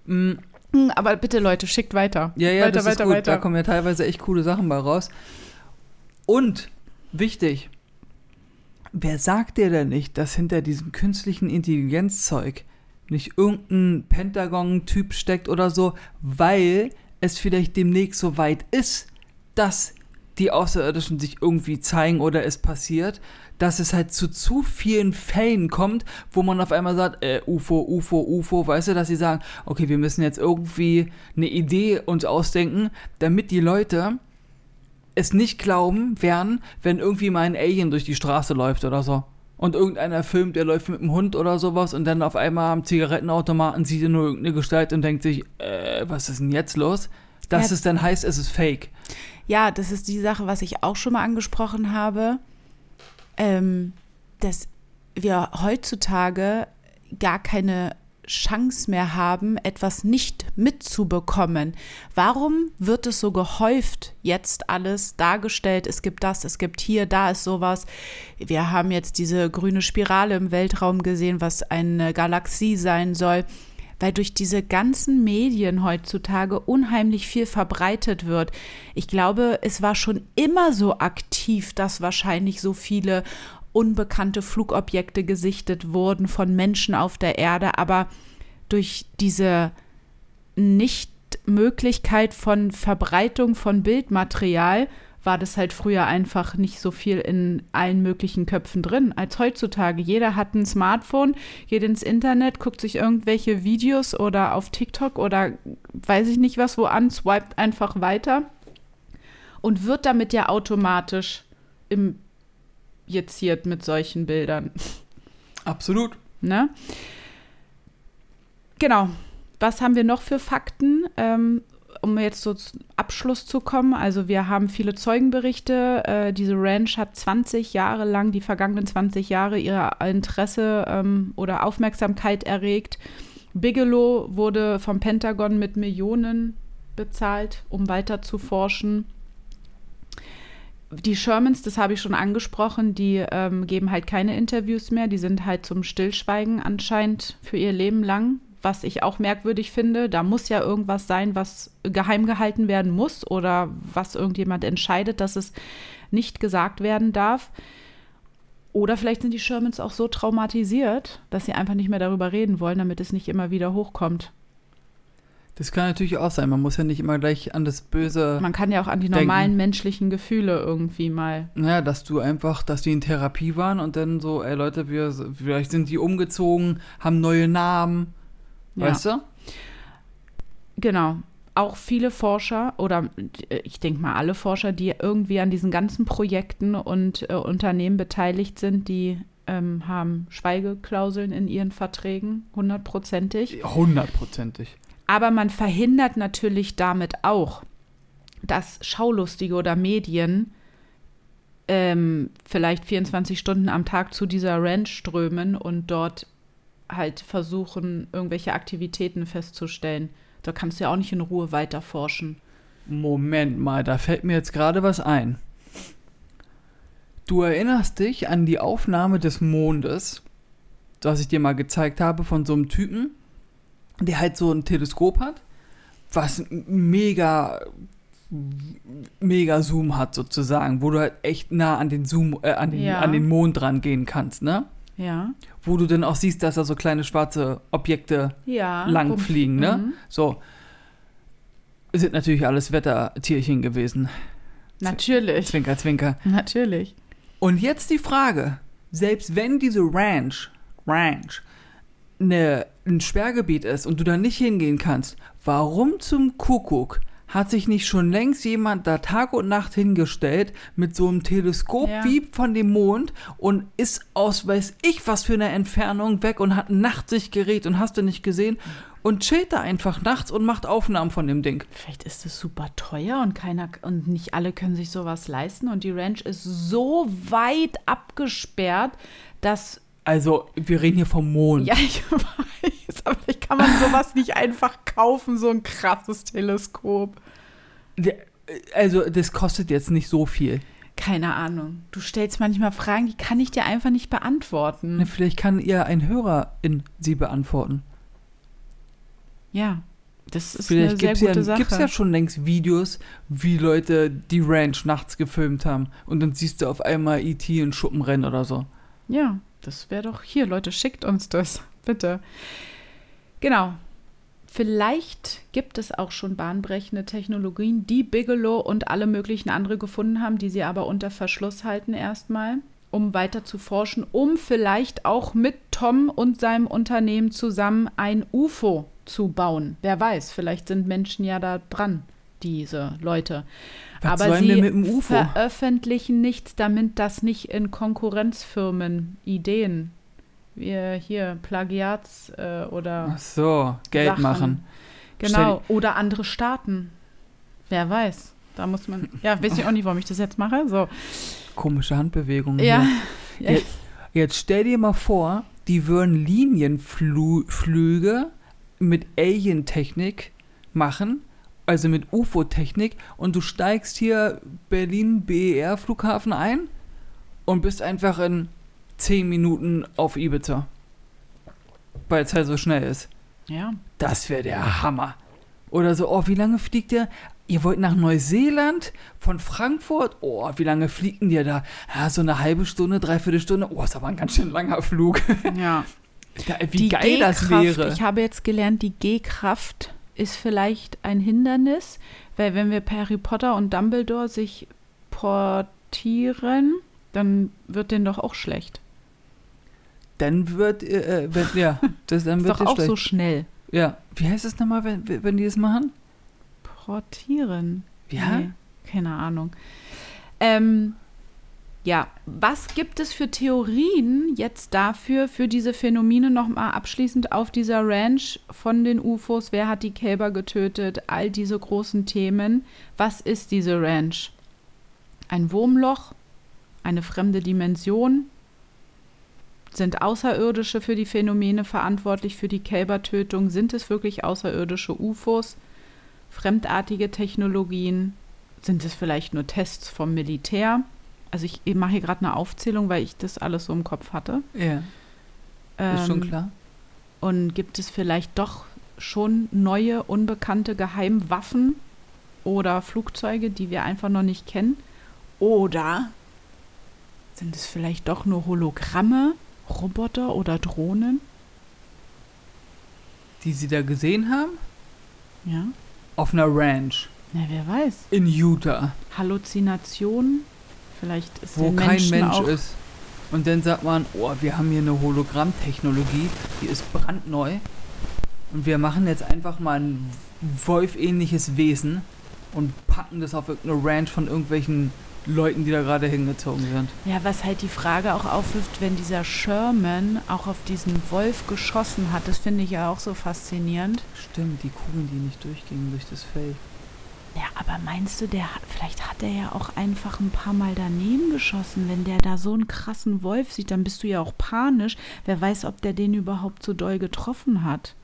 Mm, Hm, Aber bitte, Leute, schickt weiter. Ja, ja, weiter, das weiter, ist gut. weiter. Da kommen ja teilweise echt coole Sachen bei raus. Und, wichtig, wer sagt dir denn nicht, dass hinter diesem künstlichen Intelligenzzeug nicht irgendein Pentagon-Typ steckt oder so, weil es vielleicht demnächst so weit ist, dass die Außerirdischen sich irgendwie zeigen oder es passiert, dass es halt zu zu vielen Fällen kommt, wo man auf einmal sagt, äh, UFO, UFO, UFO, weißt du, dass sie sagen, okay, wir müssen jetzt irgendwie eine Idee uns ausdenken, damit die Leute es nicht glauben werden, wenn irgendwie mal ein Alien durch die Straße läuft oder so. und irgendeiner filmt, der läuft mit dem Hund oder sowas und dann auf einmal am Zigarettenautomaten sieht er nur irgendeine Gestalt und denkt sich, äh, was ist denn jetzt los? Dass Ja. es dann heißt, es ist fake. Ja, das ist die Sache, was ich auch schon mal angesprochen habe, ähm, dass wir heutzutage gar keine Chance mehr haben, etwas nicht mitzubekommen. Warum wird es so gehäuft jetzt alles dargestellt? Es gibt das, es gibt hier, da ist sowas. Wir haben jetzt diese grüne Spirale im Weltraum gesehen, was eine Galaxie sein soll weil durch diese ganzen Medien heutzutage unheimlich viel verbreitet wird. Ich glaube, es war schon immer so aktiv, dass wahrscheinlich so viele unbekannte Flugobjekte gesichtet wurden von Menschen auf der Erde, aber durch diese Nichtmöglichkeit von Verbreitung von Bildmaterial war das halt früher einfach nicht so viel in allen möglichen Köpfen drin als heutzutage. Jeder hat ein Smartphone, geht ins Internet, guckt sich irgendwelche Videos oder auf TikTok oder weiß ich nicht was wo an, swiped einfach weiter und wird damit ja automatisch injiziert mit solchen Bildern. Absolut. Ne? Genau. Was haben wir noch für Fakten? Ähm, um jetzt so zum Abschluss zu kommen, also wir haben viele Zeugenberichte. Äh, diese Ranch hat 20 Jahre lang, die vergangenen 20 Jahre, ihr Interesse ähm, oder Aufmerksamkeit erregt. Bigelow wurde vom Pentagon mit Millionen bezahlt, um weiter zu forschen. Die Shermans, das habe ich schon angesprochen, die ähm, geben halt keine Interviews mehr. Die sind halt zum Stillschweigen anscheinend für ihr Leben lang, was ich auch merkwürdig finde. Da muss ja irgendwas sein, was geheim gehalten werden muss oder was irgendjemand entscheidet, dass es nicht gesagt werden darf. Oder vielleicht sind die Shermans auch so traumatisiert, dass sie einfach nicht mehr darüber reden wollen, damit es nicht immer wieder hochkommt. Das kann natürlich auch sein. Man muss ja nicht immer gleich an das Böse. Man kann ja auch an die Denken. normalen menschlichen Gefühle irgendwie mal. Naja, dass du einfach, dass die in Therapie waren und dann so, ey Leute, wir, vielleicht sind die umgezogen, haben neue Namen. Ja. Weißt du? Genau. Auch viele Forscher oder äh, ich denke mal alle Forscher, die irgendwie an diesen ganzen Projekten und äh, Unternehmen beteiligt sind, die ähm, haben Schweigeklauseln in ihren Verträgen, hundertprozentig. Hundertprozentig. Aber man verhindert natürlich damit auch, dass Schaulustige oder Medien ähm, vielleicht 24 Stunden am Tag zu dieser Ranch strömen und dort halt versuchen, irgendwelche Aktivitäten festzustellen. Da kannst du ja auch nicht in Ruhe weiter forschen. Moment mal, da fällt mir jetzt gerade was ein. Du erinnerst dich an die Aufnahme des Mondes, was ich dir mal gezeigt habe von so einem Typen, der halt so ein Teleskop hat, was mega mega Zoom hat sozusagen, wo du halt echt nah an den Zoom äh, an den Ja. an den Mond dran gehen kannst, ne? Ja. Wo du dann auch siehst, dass da so kleine schwarze Objekte Ja. lang rum- fliegen, ne? Mhm. So. Sind natürlich alles Wettertierchen gewesen. Natürlich. Zwinker, zwinker. Natürlich. Und jetzt die Frage: Selbst wenn diese Ranch, Ranch, ne, ein Sperrgebiet ist und du da nicht hingehen kannst, warum zum Kuckuck hat sich nicht schon längst jemand da Tag und Nacht hingestellt mit so einem Teleskop Ja. wie von dem Mond und ist aus weiß ich was für eine Entfernung weg und hat ein Nachtsichtgerät und hast du nicht gesehen und chillt da einfach nachts und macht Aufnahmen von dem Ding. Vielleicht ist es super teuer und keiner und nicht alle können sich sowas leisten und die Ranch ist so weit abgesperrt, dass Also, wir reden hier vom Mond. ja ich weiß, aber vielleicht kann man sowas nicht einfach kaufen, so ein krasses Teleskop. Also, das kostet jetzt nicht so viel. Keine Ahnung. Du stellst manchmal Fragen, die kann ich dir einfach nicht beantworten. Vielleicht kann ihr ein Hörer in sie beantworten. Ja, das ist Vielleicht eine sehr gibt es gute ja, Sache. gibt's ja schon längst Videos, wie Leute die Ranch nachts gefilmt haben. Und dann siehst du auf einmal E.T. in Schuppen rennen oder so. Ja, das wäre doch hier, Leute, schickt uns das, bitte. Genau. Vielleicht gibt es auch schon bahnbrechende Technologien, die Bigelow und alle möglichen andere gefunden haben, die sie aber unter Verschluss halten erstmal, um weiter zu forschen, um vielleicht auch mit Tom und seinem Unternehmen zusammen ein UFO zu bauen. Wer weiß, vielleicht sind Menschen ja da dran. diese Leute. Was Aber sollen sie wir mit dem UFO? veröffentlichen nichts, damit das nicht in Konkurrenzfirmen Ideen, wie hier Plagiats äh, oder Ach so, Geld Sachen. machen. genau oder andere Staaten. Wer weiß. Da muss man. Ja, weiß ich auch nicht, warum ich das jetzt mache. So. Komische Handbewegungen. Ja. hier. Jetzt, jetzt stell dir mal vor, die würden Linienflüge mit Alien-Technik machen, also mit UFO-Technik, und du steigst hier Berlin BER Flughafen ein und bist einfach in 10 Minuten auf Ibiza. Weil es halt so schnell ist. Ja. Das wäre der Hammer. Oder so, oh, wie lange fliegt der? Ihr wollt nach Neuseeland von Frankfurt? Oh, wie lange fliegt denn ihr da? Ja, so eine halbe Stunde, dreiviertel Stunde. Oh, ist aber ein ganz schön langer Flug. Ja. Wie die geil das wäre. Ich habe jetzt gelernt, die G-Kraft ist vielleicht ein Hindernis, weil wenn wir Harry Potter und Dumbledore sich portieren, dann wird denen doch auch schlecht. Dann wird, äh, äh, wenn, ja, das, dann Ist wird doch auch schlecht. so schnell. Ja, wie heißt es nochmal, wenn, wenn die das machen? Portieren. Ja? Nee, keine Ahnung. Ähm, ja, was gibt es für Theorien jetzt dafür, für diese Phänomene nochmal abschließend auf dieser Ranch von den UFOs? Wer hat die Kälber getötet? All diese großen Themen. Was ist diese Ranch? Ein Wurmloch? Eine fremde Dimension? Sind Außerirdische für die Phänomene verantwortlich für die Kälbertötung? Sind es wirklich außerirdische UFOs? Fremdartige Technologien? Sind es vielleicht nur Tests vom Militär? Also ich, ich mache hier gerade eine Aufzählung, weil ich das alles so im Kopf hatte. Ja, ist schon Ähm, klar. Und gibt es vielleicht doch schon neue, unbekannte Geheimwaffen oder Flugzeuge, die wir einfach noch nicht kennen? Oder sind es vielleicht doch nur Hologramme, Roboter oder Drohnen? Die sie da gesehen haben? Ja, Auf einer Ranch na wer weiß. in Utah, Halluzinationen? Vielleicht ist wo kein Mensch ist. Und dann sagt man, oh, wir haben hier eine Hologrammtechnologie, die ist brandneu. Und wir machen jetzt einfach mal ein Wolf-ähnliches Wesen und packen das auf irgendeine Ranch von irgendwelchen Leuten, die da gerade hingezogen sind. Ja, was halt die Frage auch aufwirft, wenn dieser Sherman auch auf diesen Wolf geschossen hat, das finde ich ja auch so faszinierend. Stimmt, die Kugeln, die nicht durchgingen durch das Fell. Ja, aber meinst du, der hat, vielleicht hat er ja auch einfach ein paar Mal daneben geschossen. Wenn der da so einen krassen Wolf sieht, dann bist du ja auch panisch. Wer weiß, ob der den überhaupt so doll getroffen hat.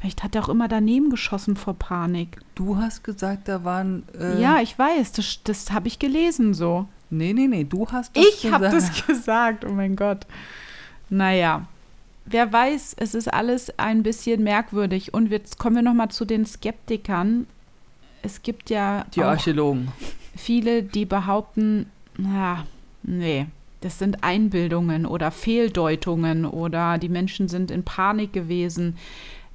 Vielleicht hat er auch immer daneben geschossen vor Panik. Du hast gesagt, da waren. Äh, ja, ich weiß, das, das habe ich gelesen so. Nee, nee, nee, du hast das Ich habe gesagt. das gesagt, oh mein Gott. Naja, wer weiß, es ist alles ein bisschen merkwürdig. Und jetzt kommen wir nochmal zu den Skeptikern. Es gibt ja Die Archäologen. viele, die behaupten, na, nee, das sind Einbildungen oder Fehldeutungen oder die Menschen sind in Panik gewesen.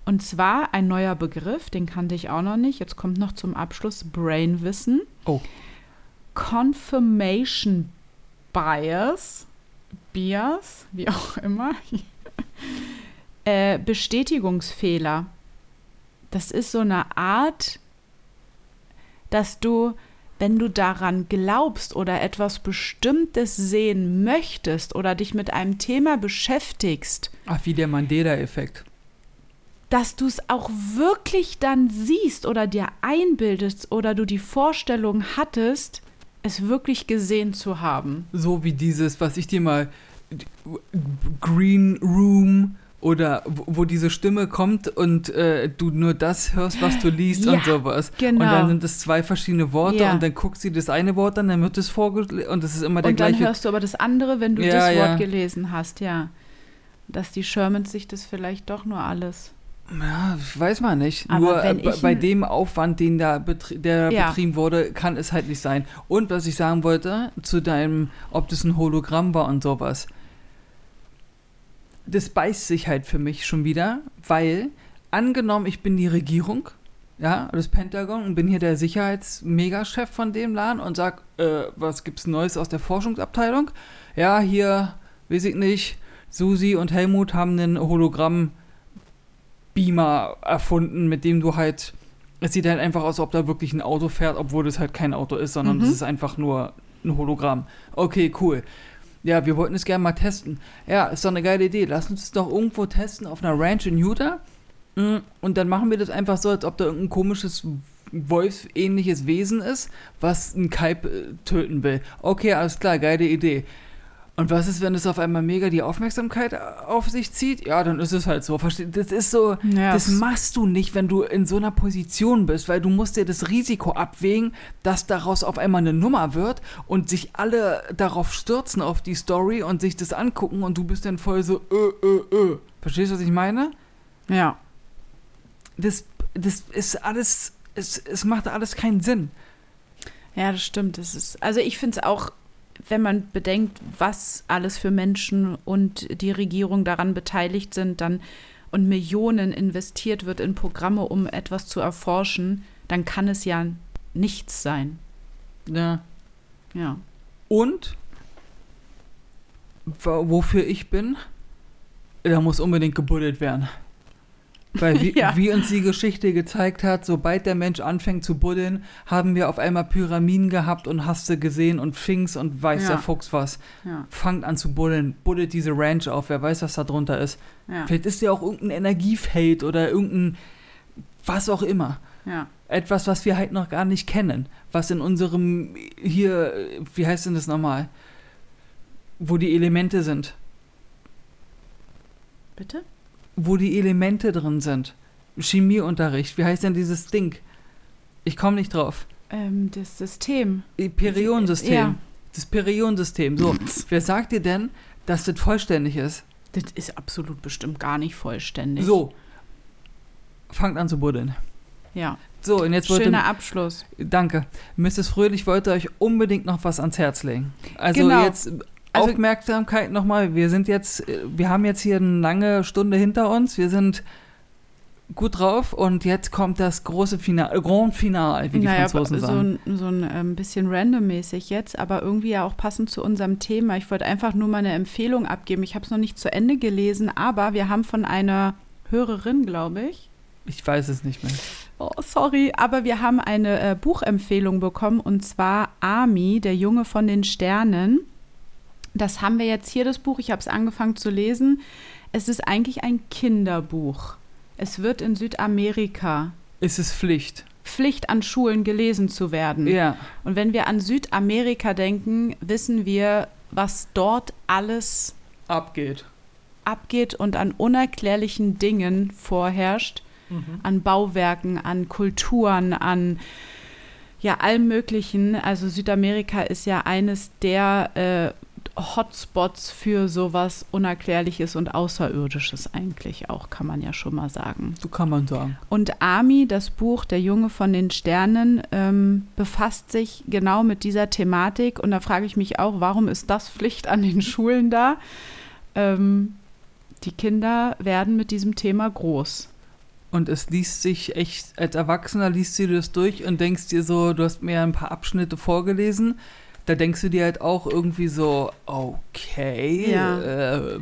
Und zwar ein neuer Begriff, den kannte ich auch noch nicht. Jetzt kommt noch zum Abschluss Brainwissen. Oh. Confirmation Bias, Bias, wie auch immer. äh, Bestätigungsfehler. Das ist so eine Art, dass du, wenn du daran glaubst oder etwas Bestimmtes sehen möchtest oder dich mit einem Thema beschäftigst, Ach, wie der Mandela-Effekt. dass du es auch wirklich dann siehst oder dir einbildest oder du die Vorstellung hattest, es wirklich gesehen zu haben. So wie dieses, was ich dir mal. Green Room oder wo wo diese Stimme kommt und äh, du nur das hörst, was du liest Ja, und sowas. genau. Und dann sind es zwei verschiedene Worte Ja. und dann guckst du das eine Wort an, dann wird es vorgelesen und es ist immer der Und dann gleiche. hörst du aber das andere, wenn du Ja, das Wort gelesen hast, ja. Dass die Shermans sich das vielleicht doch nur alles. Ja, weiß man nicht. Aber Nur äh, bei- dem Aufwand, den da betri der Ja. betrieben wurde, kann es halt nicht sein. Und was ich sagen wollte, zu deinem, ob das ein Hologramm war und sowas. Das beißt sich halt für mich schon wieder, weil angenommen, ich bin die Regierung, ja, das Pentagon und bin hier der Sicherheitsmegachef von dem Laden und sag, äh, was gibt's Neues aus der Forschungsabteilung? Ja, hier, weiß ich nicht, Susi und Helmut haben einen Hologramm Beamer erfunden, mit dem du halt Es sieht halt einfach aus, als ob da wirklich ein Auto fährt, obwohl das halt kein Auto ist, sondern Mhm. das ist einfach nur ein Hologramm. Okay, cool. Ja, wir wollten es gerne mal testen. Ja, ist doch eine geile Idee. Lass uns es doch irgendwo testen auf einer Ranch in Utah. Mm, Und dann machen wir das einfach so, als ob da irgendein komisches Wolfsähnliches Wesen ist, was einen Kalb äh, töten will. Okay, alles klar, geile Idee. Und was ist, wenn es auf einmal mega die Aufmerksamkeit auf sich zieht? Ja, dann ist es halt so. Versteht? Das ist so, Ja, das machst du nicht, wenn du in so einer Position bist, weil du musst dir das Risiko abwägen, dass daraus auf einmal eine Nummer wird und sich alle darauf stürzen auf die Story und sich das angucken und du bist dann voll so, äh, äh, äh. Verstehst du, was ich meine? Ja. Das, das ist alles, es, es macht alles keinen Sinn. Ja, das stimmt. Das ist, also ich finde es auch, wenn man bedenkt, was alles für Menschen und die Regierung daran beteiligt sind, dann und Millionen investiert wird in Programme, um etwas zu erforschen, dann kann es ja nichts sein. Ja. Ja. Und wo- wofür ich bin, da muss unbedingt gebuddelt werden. Weil wie, Ja. wie uns die Geschichte gezeigt hat, sobald der Mensch anfängt zu buddeln, haben wir auf einmal Pyramiden gehabt und hast du gesehen und Finks und weiß Ja. der Fuchs was. Ja. Fangt an zu buddeln, buddelt diese Ranch auf, wer weiß, was da drunter ist. Vielleicht ist ja auch irgendein Energiefeld oder irgendein was auch immer. Etwas, was wir halt noch gar nicht kennen. Was in unserem hier, wie heißt denn das nochmal? Wo die Elemente sind. Bitte? Wo die Elemente drin sind. Chemieunterricht. Wie heißt denn dieses Ding? Ich komme nicht drauf. Ähm, das System. Periodensystem. Ja. Das Periodensystem. So, wer sagt dir denn, dass das vollständig ist? Das ist absolut bestimmt gar nicht vollständig. So. Fangt an zu buddeln. Ja. So, und jetzt wollte Schöner Abschluss. Danke. Mrs. Fröhlich wollte euch unbedingt noch was ans Herz legen. Also Genau. jetzt Also- Aufmerksamkeit nochmal. Wir sind jetzt, äh, wir haben jetzt hier eine lange Stunde hinter uns. Wir sind gut drauf und jetzt kommt das große Final, Grand Final, wie die naja, Franzosen so sagen. ein, so ein ähm, bisschen randommäßig jetzt, aber irgendwie ja auch passend zu unserem Thema. Ich wollte einfach nur mal eine Empfehlung abgeben. Ich habe es noch nicht zu Ende gelesen, aber wir haben von einer Hörerin, glaube ich, Ich weiß es nicht mehr. Oh, sorry, aber wir haben eine äh, Buchempfehlung bekommen und zwar Ami, der Junge von den Sternen. Das haben wir jetzt hier, das Buch. Ich habe es angefangen zu lesen. Es ist eigentlich ein Kinderbuch. Es wird in Südamerika Ist es Pflicht? Pflicht an Schulen gelesen zu werden. Ja. Und wenn wir an Südamerika denken, wissen wir, was dort alles Abgeht. abgeht und an unerklärlichen Dingen vorherrscht an Bauwerken, an Kulturen, an ja allem Möglichen. Also Südamerika ist ja eines der äh, Hotspots für sowas Unerklärliches und Außerirdisches eigentlich auch, kann man ja schon mal sagen. So kann man sagen. Und Ami, das Buch Der Junge von den Sternen, ähm, befasst sich genau mit dieser Thematik. Und da frage ich mich auch, warum ist das Pflicht an den Schulen da? Ähm, die Kinder werden mit diesem Thema groß. Und es liest sich echt, als Erwachsener liest du das durch und denkst dir so, du hast mir ein paar Abschnitte vorgelesen. Da denkst du dir halt auch irgendwie so, okay, Ja. äh,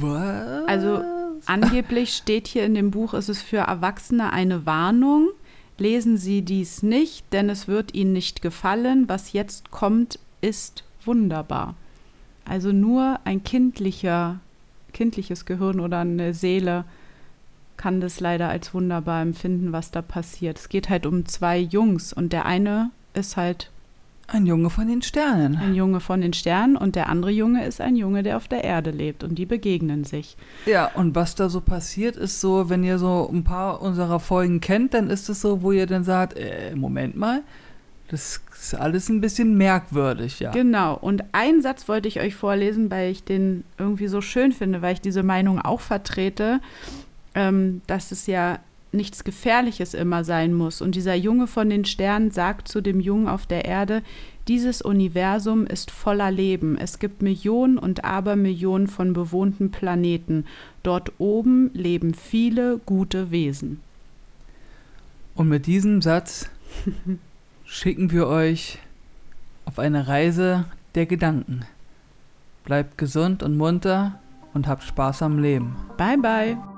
was? Also angeblich steht hier in dem Buch, es ist für Erwachsene eine Warnung. Lesen Sie dies nicht, denn es wird Ihnen nicht gefallen. Was jetzt kommt, ist wunderbar. Also nur ein kindlicher, kindliches Gehirn oder eine Seele kann das leider als wunderbar empfinden, was da passiert. Es geht halt um zwei Jungs und der eine ist halt Ein Junge von den Sternen. ein Junge von den Sternen und der andere Junge ist ein Junge, der auf der Erde lebt und die begegnen sich. Ja, und was da so passiert, ist so, wenn ihr so ein paar unserer Folgen kennt, dann ist es so, wo ihr dann sagt, äh, Moment mal, das ist alles ein bisschen merkwürdig, ja. Genau. Und einen Satz wollte ich euch vorlesen, weil ich den irgendwie so schön finde, weil ich diese Meinung auch vertrete, ähm, dass es ja nichts Gefährliches immer sein muss. Und dieser Junge von den Sternen sagt zu dem Jungen auf der Erde, dieses Universum ist voller Leben. Es gibt Millionen und Abermillionen von bewohnten Planeten. Dort oben leben viele gute Wesen. Und mit diesem Satz schicken wir euch auf eine Reise der Gedanken. Bleibt gesund und munter und habt Spaß am Leben. Bye, bye.